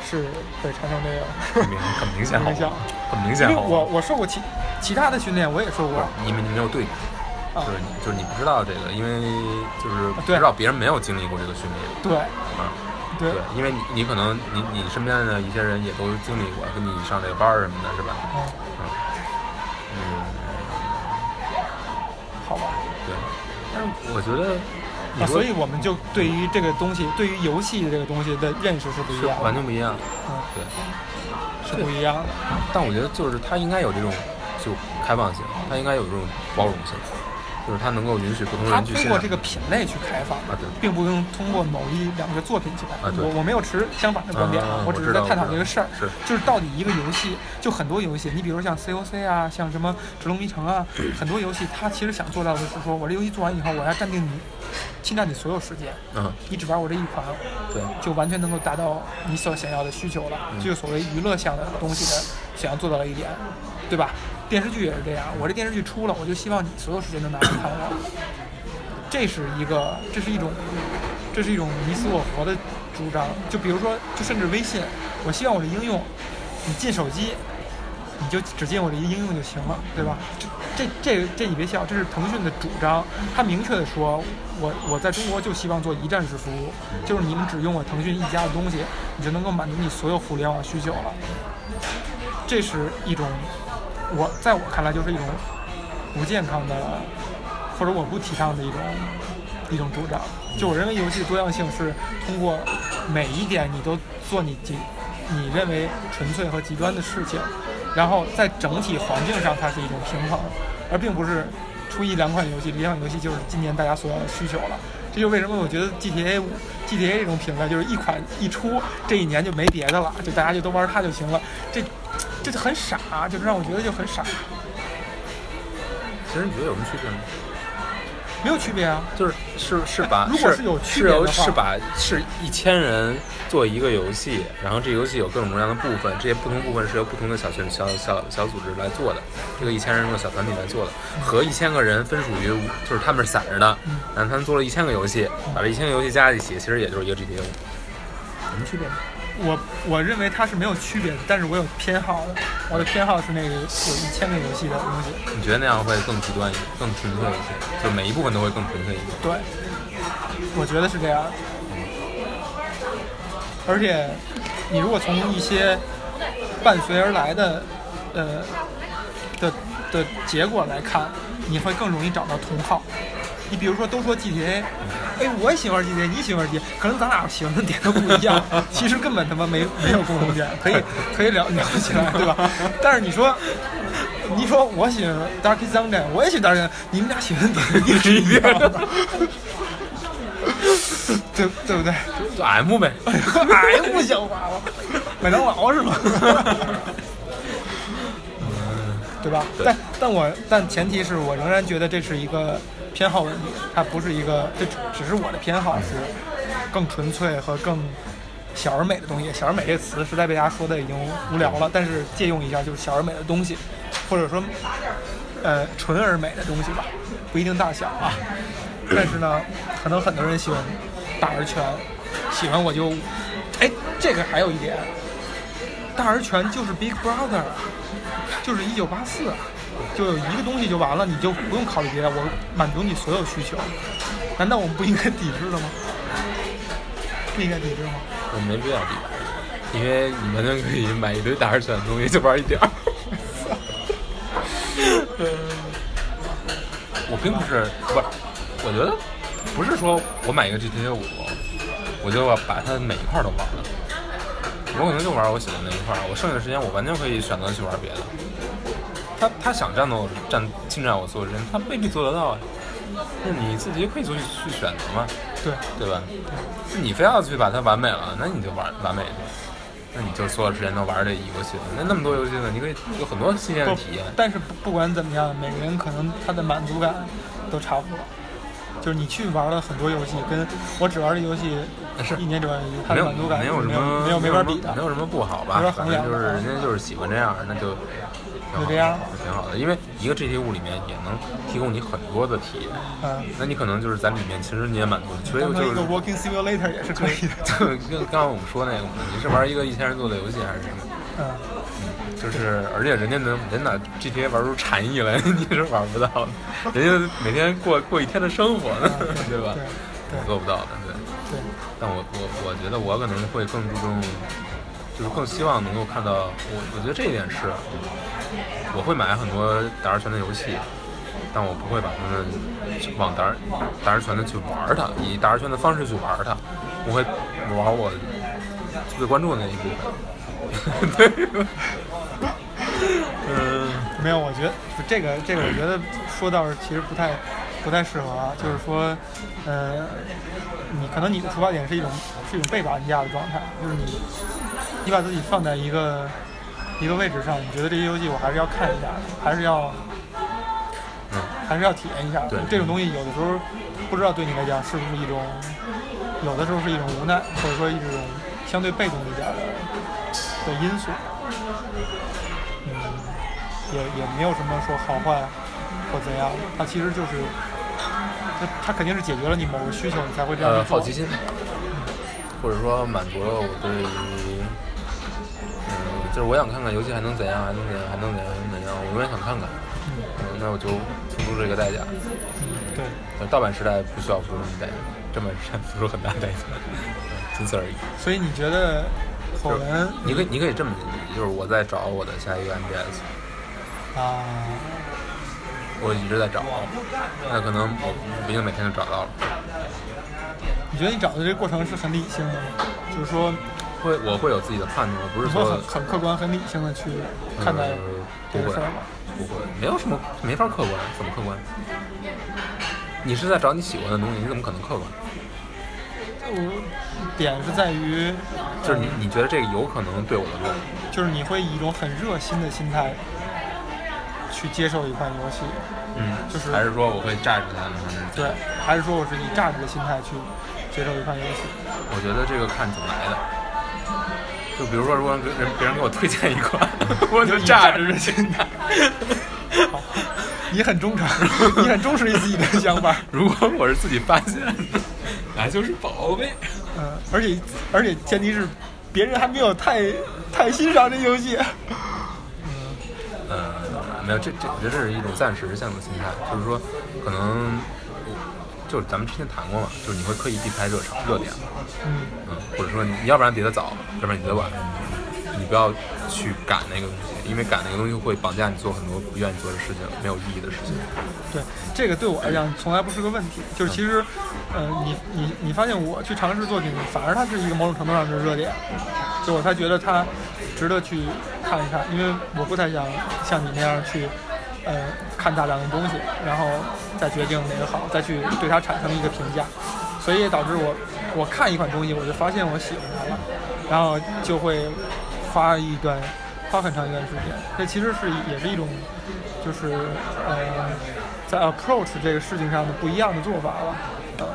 B: 是会产生这样。
A: 很明 很明显好
B: 很明显
A: 吗，很明
B: 因
A: 显好吗
B: 为我我受过其其他的训练，我也受过
A: 你们你没有对比，是，你就是你不知道这个，因为就是不知道别人没有经历过这个训练
B: 对
A: 啊。
B: 对
A: 对，因为你你可能你你身边的一些人也都经历过，跟你上这个班儿什么的，是吧？
B: 嗯，
A: 嗯，是我觉得
B: 啊，所以我们就对于这个东西，对于游戏这个东西的认识是不一样的，
A: 完全不一样，
B: 嗯，
A: 对。
B: 是不一样的。
A: 但我觉得就是它应该有这种就开放性，它应该有这种包容性，就是它能够允许不同
B: 它
A: 人去
B: 通过这个品类去开放
A: 啊对
B: 并不用通过某一两个作品去开放。我我没有持相反的观点
A: 啊
B: 我只是在探讨这个事儿。
A: 是
B: 就是到底一个游戏，就很多游戏，你比如像 COC 啊，像什么《直龙迷城》啊，很多游戏它其实想做到的是说，我这游戏做完以后，我要占定你，侵占你所有时间，
A: 嗯，
B: 你只玩我这一款，
A: 对，
B: 就完全能够达到你所想要的需求了，
A: 嗯
B: 这个所谓娱乐向的东西的想要做到的一点，对吧？电视剧也是这样，我这电视剧出了，我就希望你所有时间都拿来看我，这是一个，这是一种，这是一种你死我活的主张。就比如说，就甚至微信，我希望我的应用，你进手机，你就只进我这一应用就行了，对吧？这这这你别笑，这是腾讯的主张，他明确的说，我我在中国就希望做一站式服务，就是你们只用我腾讯一家的东西，你就能够满足你所有互联网需求了。这是一种，我在我看来就是一种不健康的，或者我不提倡的一种一种主张。就我认为游戏多样性是通过每一点你都做你极你认为纯粹和极端的事情，然后在整体环境上它是一种平衡，而并不是出一两款游戏，一两款游戏就是今年大家所要的需求了。这就为什么我觉得 GTA 五、GTA 这种品类就是一款一出，这一年就没别的了，就大家就都玩它就行了。这这就很傻，就是让我觉得就很傻，
A: 其实你觉得有什么区别吗？
B: 没有区别啊。
A: 就是是是把
B: 如果是有区别的话。
A: 是由是把是一千人做一个游戏，然后这游戏有各种各样的部分，这些不同部分是由不同的小群小小小组织来做的，这个一千人中的小团体来做的，和一千个人分属于就是他们是散着的，
B: 嗯。
A: 然后他们做了一千个游戏，把这一千个游戏加在一起，其实也就是一个 GTA 五，有什么区别吗？
B: 我我认为它是没有区别的，但是我有偏好的，我的偏好是那个有一千个游戏的东西。
A: 你觉得那样会更极端一些，更纯粹一些，就每一部分都会更纯粹一些。
B: 对，我觉得是这样。而且，你如果从一些伴随而来的，呃的的结果来看，你会更容易找到同好。你比如说，都说 GTA，哎，我也喜欢玩 GTA，你喜欢玩 GTA，可能咱俩喜欢的点都不一样，其实根本他妈没没有共同点，可以可以聊聊起来，对吧？但是你说你说我喜欢 Darkest Dungeon，我也喜欢 Darkest，你们俩喜欢的一 定是一样的，对对不对？
A: 就 M 呗。
B: 哎，不像话了，麦当劳是吗？对吧？但但我但前提是我仍然觉得这是一个偏好问题，它不是一个，这只只是我的偏好是更纯粹和更小而美的东西。小而美这个词实在被大家说的已经无聊了，但是借用一下，就是小而美的东西，或者说呃纯而美的东西吧，不一定大小啊。但是呢，可能很多人喜欢大而全，喜欢我就，哎，这个还有一点，大而全就是 Big Brother。就是一九八四，就有一个东西就完了，你就不用考虑别的，我满足你所有需求。难道我们不应该抵制了吗？不应该抵制吗？
A: 我没必要抵制，因为你们可以买一堆大而全的东西，就玩一点儿。我并不是，不是，我觉得不是说我买一个 GTA 五，我就要把它每一块都玩了。我可能就玩我喜欢那一块儿，我剩下的时间我完全可以选择去玩别的。他他想战斗占侵占我所有时间，他未必做得到啊。那你自己可以做去去选择嘛，
B: 对
A: 对吧？你非要去把它完美了，那你就玩完美去，那你就所有时间都玩这一游戏了。那那么多游戏呢，你可以有很多新鲜的体验。
B: 但是不不管怎么样，每个人可能他的满足感都差不多。就是你去玩了很多游戏，跟我只玩这游戏
A: 是
B: 一年只玩一游戏，它的满足感
A: 没有什
B: 么没有没法比的，
A: 没有什么不好吧？
B: 反正
A: 就是人家就是喜欢这样，那就
B: 就这样，
A: 挺好的。因为一个 GTA 五里面也能提供你很多的体验，
B: 嗯，
A: 那你可能就是在里面，其实你也满足，所以就是
B: 一个 Walking Simulator 也是可以的。
A: 就跟刚刚我们说那个，你是玩一个一千人做的游戏还是什么？
B: 嗯。
A: 就是，而且人家能人拿 GTA 玩出禅意来，你是玩不到的。人家每天过过一天的生活呢，对吧？
B: 对，
A: 做不到的，对。
B: 对。
A: 但我我我觉得我可能会更注重，就是更希望能够看到我。我觉得这一点是，我会买很多大而全的游戏，但我不会把它们往大而大而全的去玩它，以大而全的方式去玩它。我会玩我最关注的那一部分。对。
B: 嗯，没有，我觉得这个这个，我觉得说倒是其实不太不太适合啊。就是说，呃，你可能你的出发点是一种是一种被玩家的状态，就是你你把自己放在一个一个位置上，你觉得这些游戏我还是要看一下，还是要
A: 嗯，
B: 还是要体验一下。
A: 对，
B: 这种东西有的时候不知道对你来讲是不是一种，有的时候是一种无奈，或者说一种相对被动一点的的因素。嗯也也没有什么说好坏或怎样，它其实就是，它它肯定是解决了你某个需求，你才会这样
A: 呃，好奇心，或者说满足了我对就是我想看看游戏还能怎样，还能怎样，还能怎样，还能怎样，我永远想看看。嗯，那我就付出这个代价。
B: 嗯，对。
A: 盗版时代不需要付出什么代价，正版时代付出很大代价，仅此而已。
B: 所以你觉得后人？
A: 你可以你可以这么理解，就是我在找我的下一个 MGS。
B: 啊，
A: 我一直在找，那可能我不一定每天就找到了。
B: 你觉得你找的这个过程是很理性的吗？就是说，
A: 会我会有自己的判断，不是说
B: 很很客观、很理性的去看待这个事儿吗？
A: 不会，没有什么没法客观，怎么客观？你是在找你喜欢的东西，你怎么可能客观？
B: 我点是在于，
A: 就是你你觉得这个有可能对我的路，
B: 就是你会以一种很热心的心态。去接受一款游戏，
A: 嗯，
B: 就是
A: 还是说我会榨汁它，
B: 对，还是说我是以榨汁的心态去接受一款游戏？
A: 我觉得这个看怎么来的。就比如说，如果人别人给我推荐一款，我就榨汁的心态。
B: 你很忠诚，你很忠实于自己的想法。
A: 如果我是自己发现的，那就是宝贝。
B: 嗯，而且而且前提是别人还没有太太欣赏这游戏。
A: 没有，这这我觉得这是一种暂时性的心态，就是说，可能，就是咱们之前谈过嘛，就是你会刻意避开热场热点嘛，
B: 嗯，
A: 嗯，或者说你要不然叠得早，要不然你叠晚，你不要去赶那个东西，因为赶那个东西会绑架你做很多不愿意做的事情，没有意义的事情。
B: 对，这个对我来讲从来不是个问题，就是其实，呃，你你你发现我去尝试作品，反而它是一个某种程度上的热点，就我才觉得它值得去看一看，因为我不太想像你那样去，呃，看大量的东西，然后再决定哪个好，再去对它产生一个评价，所以也导致我我看一款东西，我就发现我喜欢它了，然后就会花一段花很长一段时间。这其实是也是一种，就是呃，在 approach 这个事情上的不一样的做法吧，呃。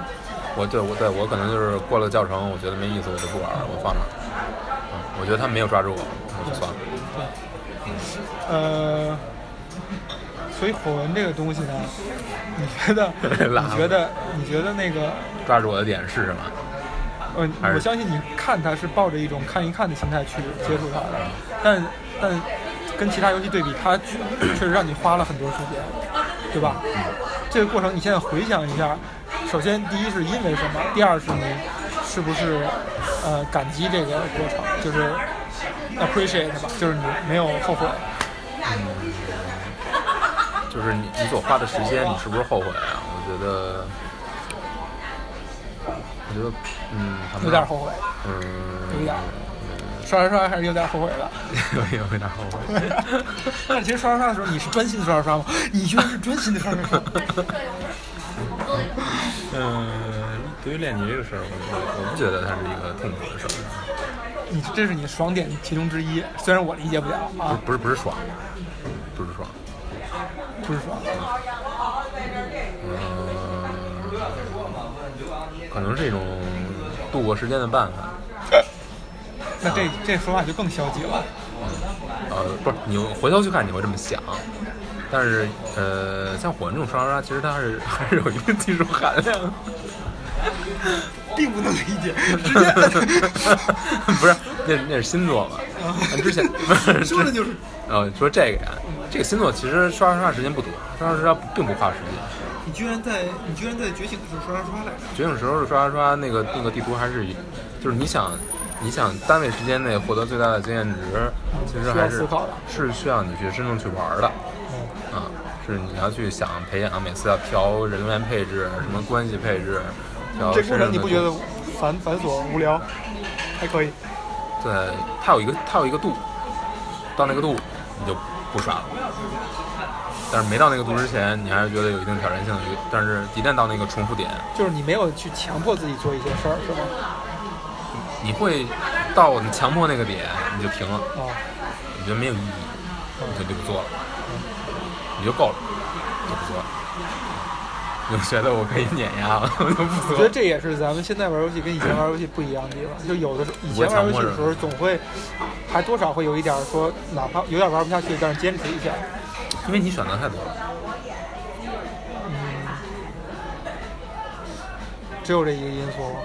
A: 我对我对我可能就是过了教程，我觉得没意思，我就不玩了，我放那儿。嗯，我觉得他没有抓住我，我就算了。
B: 对，嗯呃，所以火纹这个东西呢，你觉得？你觉得？你觉得那个
A: 抓住我的点是什么？
B: 呃，我相信你看它是抱着一种看一看的心态去接触它的，但但跟其他游戏对比，它确实让你花了很多时间，对吧？这个过程你现在回想一下，首先第一是因为什么？第二是你是不是呃感激这个过程？就是 appreciate 吧，就是你没有后悔。
A: 嗯，就是你你所花的时间，你是不是后悔啊？我觉得，我觉得，嗯，
B: 有点后悔。
A: 嗯，
B: 有点。刷刷刷还是有点后悔的，
A: 有有点后悔。
B: 但其实刷刷刷的时候，你是专心的刷刷刷吗？你居然是专心的刷刷刷。
A: 嗯，对于练级这个事儿，我我不觉得它是一个痛苦的事儿。
B: 你这是你爽点其中之一，虽然我理解不了啊。
A: 不是不是爽，不是爽，
B: 不是爽。
A: 嗯，可能是一种度过时间的办法。
B: 那这这说法就更消极了。
A: 呃，不是，你回头去看你会这么想，但是呃，像火这种刷刷刷，其实它是 还是有一定技术含量，
B: 并不能理解。直接
A: 不是，那那是新作嘛？之前
B: 说的就是。
A: 呃，说这个呀，这个星座其实刷刷刷时间不多，刷刷刷并不花时间。
B: 你居然在你居然在觉醒的时候刷刷刷来着？
A: 觉醒时候刷刷刷那个那个地图还是，就是你想。你想单位时间内获得最大的经验值，其实还是是需要你去真正去玩的，啊，是你要去想培养，每次要调人员配置，什么关系配置，调
B: 这过程你不觉得繁繁琐无聊？还可以。
A: 对，它有一个它有一个度，到那个度你就不刷了。但是没到那个度之前，你还是觉得有一定挑战性。但是一旦到那个重复点，
B: 就是你没有去强迫自己做一些事儿，是吗？
A: 你会到你强迫那个点，你就停了，哦你觉得没有意义，你就就不做了，嗯你就够了，就不做了。你觉得我可以碾压了，我就不。
B: 我觉得这也是咱们现在玩游戏跟以前玩游戏不一样的地方，就有的时候以前玩游戏的时候总会还多少会有一点说，哪怕有点玩不下去，但是坚持一下。
A: 因为你选择太多了。
B: 嗯，只有这一个因素。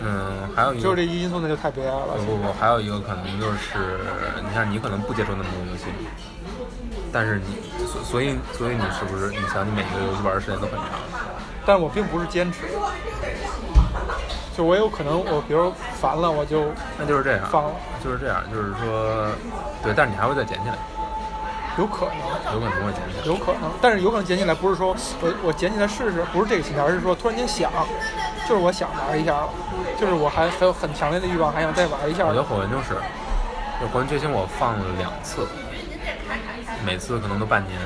A: 嗯，还有一个
B: 就是这一因素，那就太悲哀了。
A: 不不不，还有一个可能就是，你像你可能不接受那么多游戏，但是你所所以所以你是不是你想你每一个游戏玩的时间都很长？
B: 但我并不是坚持，就我有可能我比如烦了我就
A: 那就是这样
B: 放了，
A: 就是这样，就是说对，但是你还会再捡起来。
B: 有可能，
A: 有可能会捡起来，
B: 有可能，但是有可能捡起来不是说我我捡起来试试，不是这个心态，而是说突然间想，就是我想玩一下了，就是我还还有很强烈的欲望，还想再玩一下。
A: 我觉得火纹就是，就火纹觉醒我放了两次，每次可能都半年，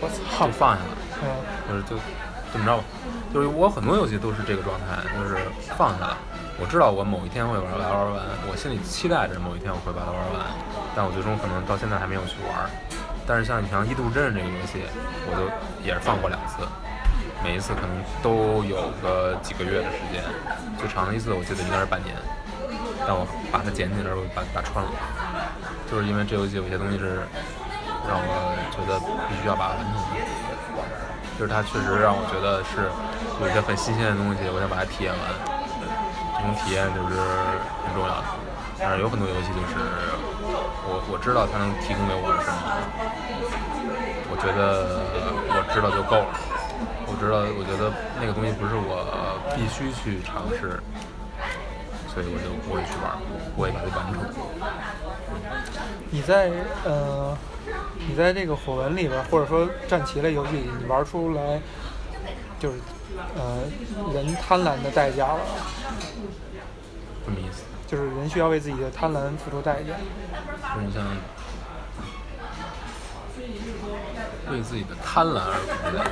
B: 我操，
A: 就放下了，嗯，就是就怎么着吧，就是我很多游戏都是这个状态，就是放下了。我知道我某一天会玩玩玩完，我心里期待着某一天我会把它玩完，但我最终可能到现在还没有去玩。但是像你像《异度真人》这个游戏，我就也是放过两次，每一次可能都有个几个月的时间，最长的一次我记得应该是半年。但我把它捡起来，我把把穿了，就是因为这游戏有些东西是让我觉得必须要把它完成，就是它确实让我觉得是有些很新鲜的东西，我想把它体验完，这种体验就是很重要的。但是有很多游戏就是我我知道它能提供给我什么。我觉得我知道就够了。我知道，我觉得那个东西不是我必须去尝试，所以我就不会去玩，不会把它完成。
B: 你在呃，你在这个火纹里边，或者说战棋类游戏里，你玩出来就是呃人贪婪的代价了。
A: 什么意思？
B: 就是人需要为自己的贪婪付出代价。
A: 就是你像为自己的贪婪而付出代价，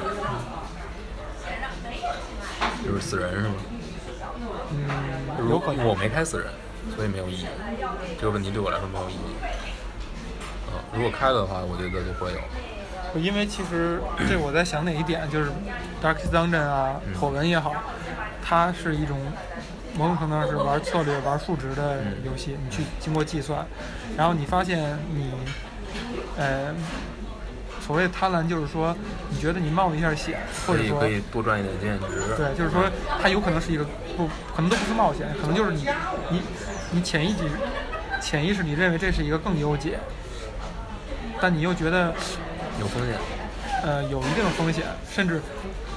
A: 就是死人是吗？
B: 嗯，
A: 如
B: 有可能。
A: 我没开死人，所以没有意义。这个问题对我来说没有意义。啊，如果开了的话，我觉得就会有。
B: 因为其实这我在想哪一点，就是 Darkest Dungeon 啊，
A: 嗯
B: 火纹也好，它是一种某种程度上是玩策略、玩数值的
A: 嗯
B: 游戏，你去经过计算，然后你发现你，呃，所谓贪婪就是说，你觉得你冒一下险，或者说
A: 可以可以多赚一点经验值。
B: 对，就是说它有可能是一个不，可能都不是冒险，可能就是你你你潜意识潜意识里认为这是一个更优解，但你又觉得
A: 有风险。
B: 呃有一定的风险，甚至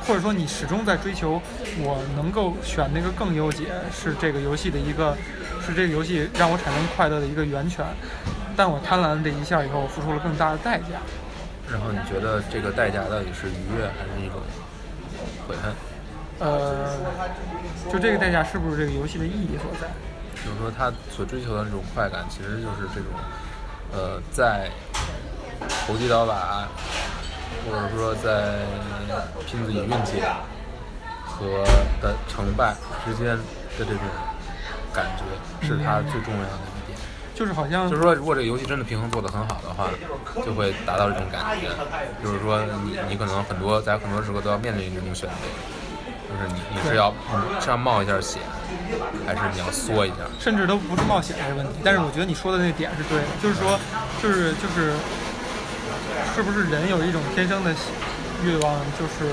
B: 或者说你始终在追求我能够选那个更优解，是这个游戏的一个是这个游戏让我产生快乐的一个源泉，但我贪婪这一下以后，付出了更大的代价。
A: 然后你觉得这个代价到底是愉悦还是一种悔恨？
B: 呃，就这个代价是不是这个游戏的意义所在？
A: 就是说他所追求的那种快感，其实就是这种，呃，在投机倒把，或者说在拼自己运气和的成败之间的这种感觉，是他最重要的一点。
B: 就是好像
A: 就是说，如果这个游戏真的平衡做得很好的话，就会达到这种感觉。就是说你，你可能很多在很多时候都要面临这种选择，就是你你是要你是要冒一下险，还是你要缩一下？
B: 甚至都不是冒险这个问题。但是我觉得你说的那点是对的，就是说，就是就是，是不是人有一种天生的欲望，就是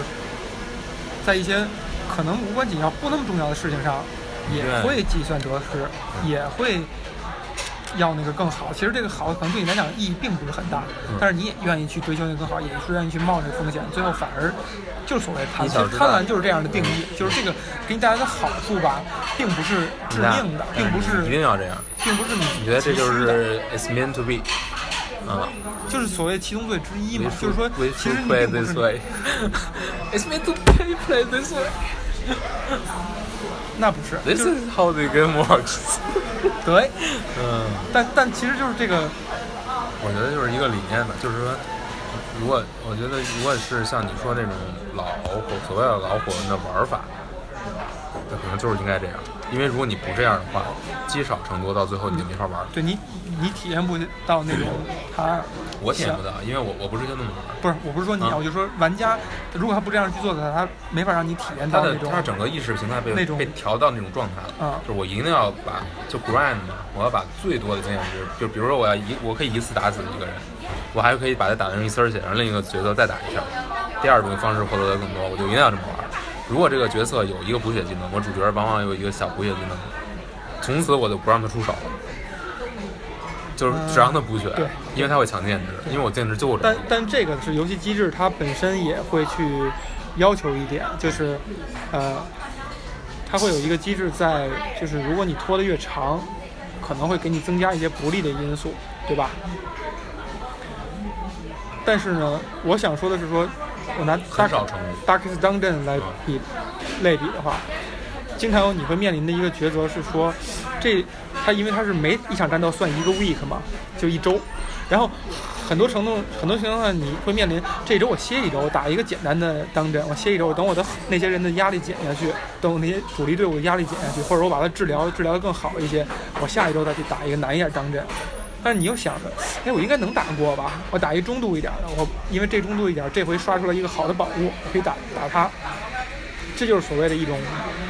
B: 在一些可能无关紧要、不那么重要的事情上，也会计算得失，也会。要那个更好，其实这个好可能对你来讲意义并不是很大，
A: 嗯
B: 但是你也愿意去追求那个更好，也是愿意去冒这个风险，最后反而就是所谓贪婪。贪婪就是这样的定义，就是这个给你带来的好处吧，并不是致命的，并不是
A: 一定要这样。
B: 并不是你
A: 你觉得这就是 it's meant to be？啊
B: 就是所谓七宗罪之一嘛，就是说其实你并不是
A: it's meant to play play this way。
B: 那不是
A: ，This is how the game works。
B: 对，
A: 嗯，
B: 但但其实就是这个，
A: 我觉得就是一个理念吧，就是说，如果我觉得如果是像你说这种老火所谓的老火纹的玩法，那可能就是应该这样，因为如果你不这样的话，积少成多，到最后你就没法玩了。
B: 对你你体验不到那种他
A: 我体验不到，因为我我不是就那么玩。
B: 不是，我不是说你啊，
A: 啊
B: 我就说玩家，如果他不这样去做的话，他没法让你体验
A: 他的
B: 到那种
A: 他整个意识形态被被调到那种状态了，
B: 啊
A: 就是我一定要把就 grind 嘛，我要把最多的经验值，就比如说我要一我可以一次打死一个人，我还可以把他打成一丝儿血，让另一个角色再打一下。第二种方式获得的更多，我就一定要这么玩。如果这个角色有一个补血技能，我主角往往有一个小补血技能，从此我就不让他出手了，就是只让他补血，
B: 对
A: 因为他会抢经验值，因为我经验值就我这
B: 但。但这个是游戏机制，它本身也会去要求一点，就是，呃，它会有一个机制在，就是如果你拖得越长，可能会给你增加一些不利的因素，对吧？但是呢，我想说的是说，我拿
A: 很少成功
B: Darkest Dungeon 来比类比的话，经常有你会面临的一个抉择是说，这它因为它是每一场战斗算一个 week 嘛，就一周，然后很多程度很多情况下你会面临这周我歇一周，打一个简单的当阵，我歇一周，等我的那些人的压力减下去，等我那些主力队伍的压力减下去，或者我把它治疗治疗的更好一些，我下一周再去打一个难一点当阵。但你又想着，哎，我应该能打过吧？我打一中度一点的，我因为这中度一点，这回刷出来一个好的宝物，我可以打打它。这就是所谓的一种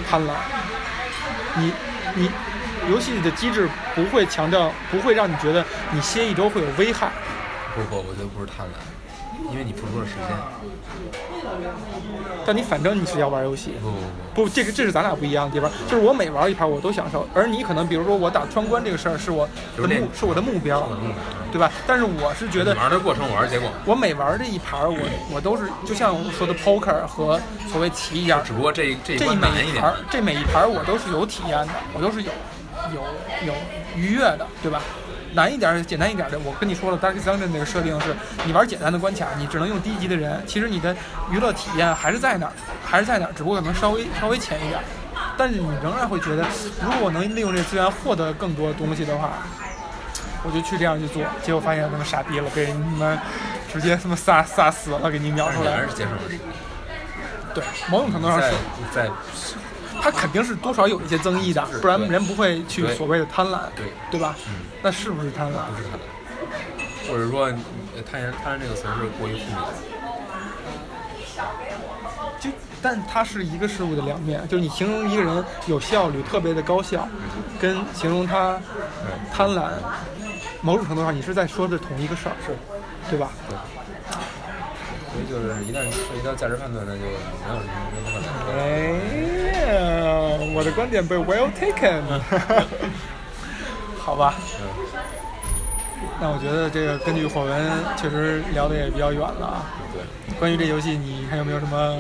B: 贪婪。你你游戏里的机制不会强调，不会让你觉得你歇一周会有危害。
A: 不不，我觉得不是贪婪，因为你付出了时间。
B: 但你反正你是要玩游戏，
A: 不
B: 这个这是咱俩不一样的地方。就是我每玩一盘我都享受，而你可能比如说我打穿关这个事儿是我的
A: 就是
B: 目是我的目标，
A: 嗯，
B: 对吧？但是我是觉得
A: 玩的过程，玩的结果。
B: 我每玩这一盘儿，我我都是就像我说的 poker 和所谓棋一样，
A: 只不过这这
B: 每一盘儿，这每一盘儿我都是有体验的，我都是有有有愉悦的，对吧？难一点、简单一点的，我跟你说了，Dark Dungeon 那个设定是，你玩简单的关卡，你只能用低级的人，其实你的娱乐体验还是在那儿，还是在那儿，只不过可能稍微稍微浅一点。但是你仍然会觉得，如果我能利用这资源获得更多东西的话，我就去这样去做。结果发现他妈傻逼了，被你们直接他妈杀杀死了，给你秒出来
A: 还。是节省了。
B: 对，某种程度上是
A: 在
B: 是，
A: 在
B: 他肯定是多少有一些增益的，不然人不会去所谓的贪婪，
A: 对
B: 对吧？
A: 嗯
B: 那是不是贪婪？
A: 不是贪婪，或者说呃贪婪贪婪这个词儿是过于负面的。
B: 就，但它是一个事物的两面，就是你形容一个人有效率、特别的高效，跟形容他贪婪，某种程度上你是在说的同一个事儿，是，对吧？
A: 对。所以就是一旦涉及到价值判断，那就没有什么没办法聊。
B: 哎，我的观点被 well taken，好吧。
A: 嗯，
B: 那我觉得这个根据火纹确实聊的也比较远了啊。
A: 对。
B: 关于这游戏，你还有没有什么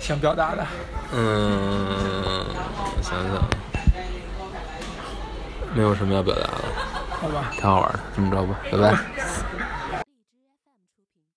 B: 想表达的？
A: 嗯，我想想，没有什么要表达的，
B: 好吧。
A: 挺好玩的，这么着吧，拜拜。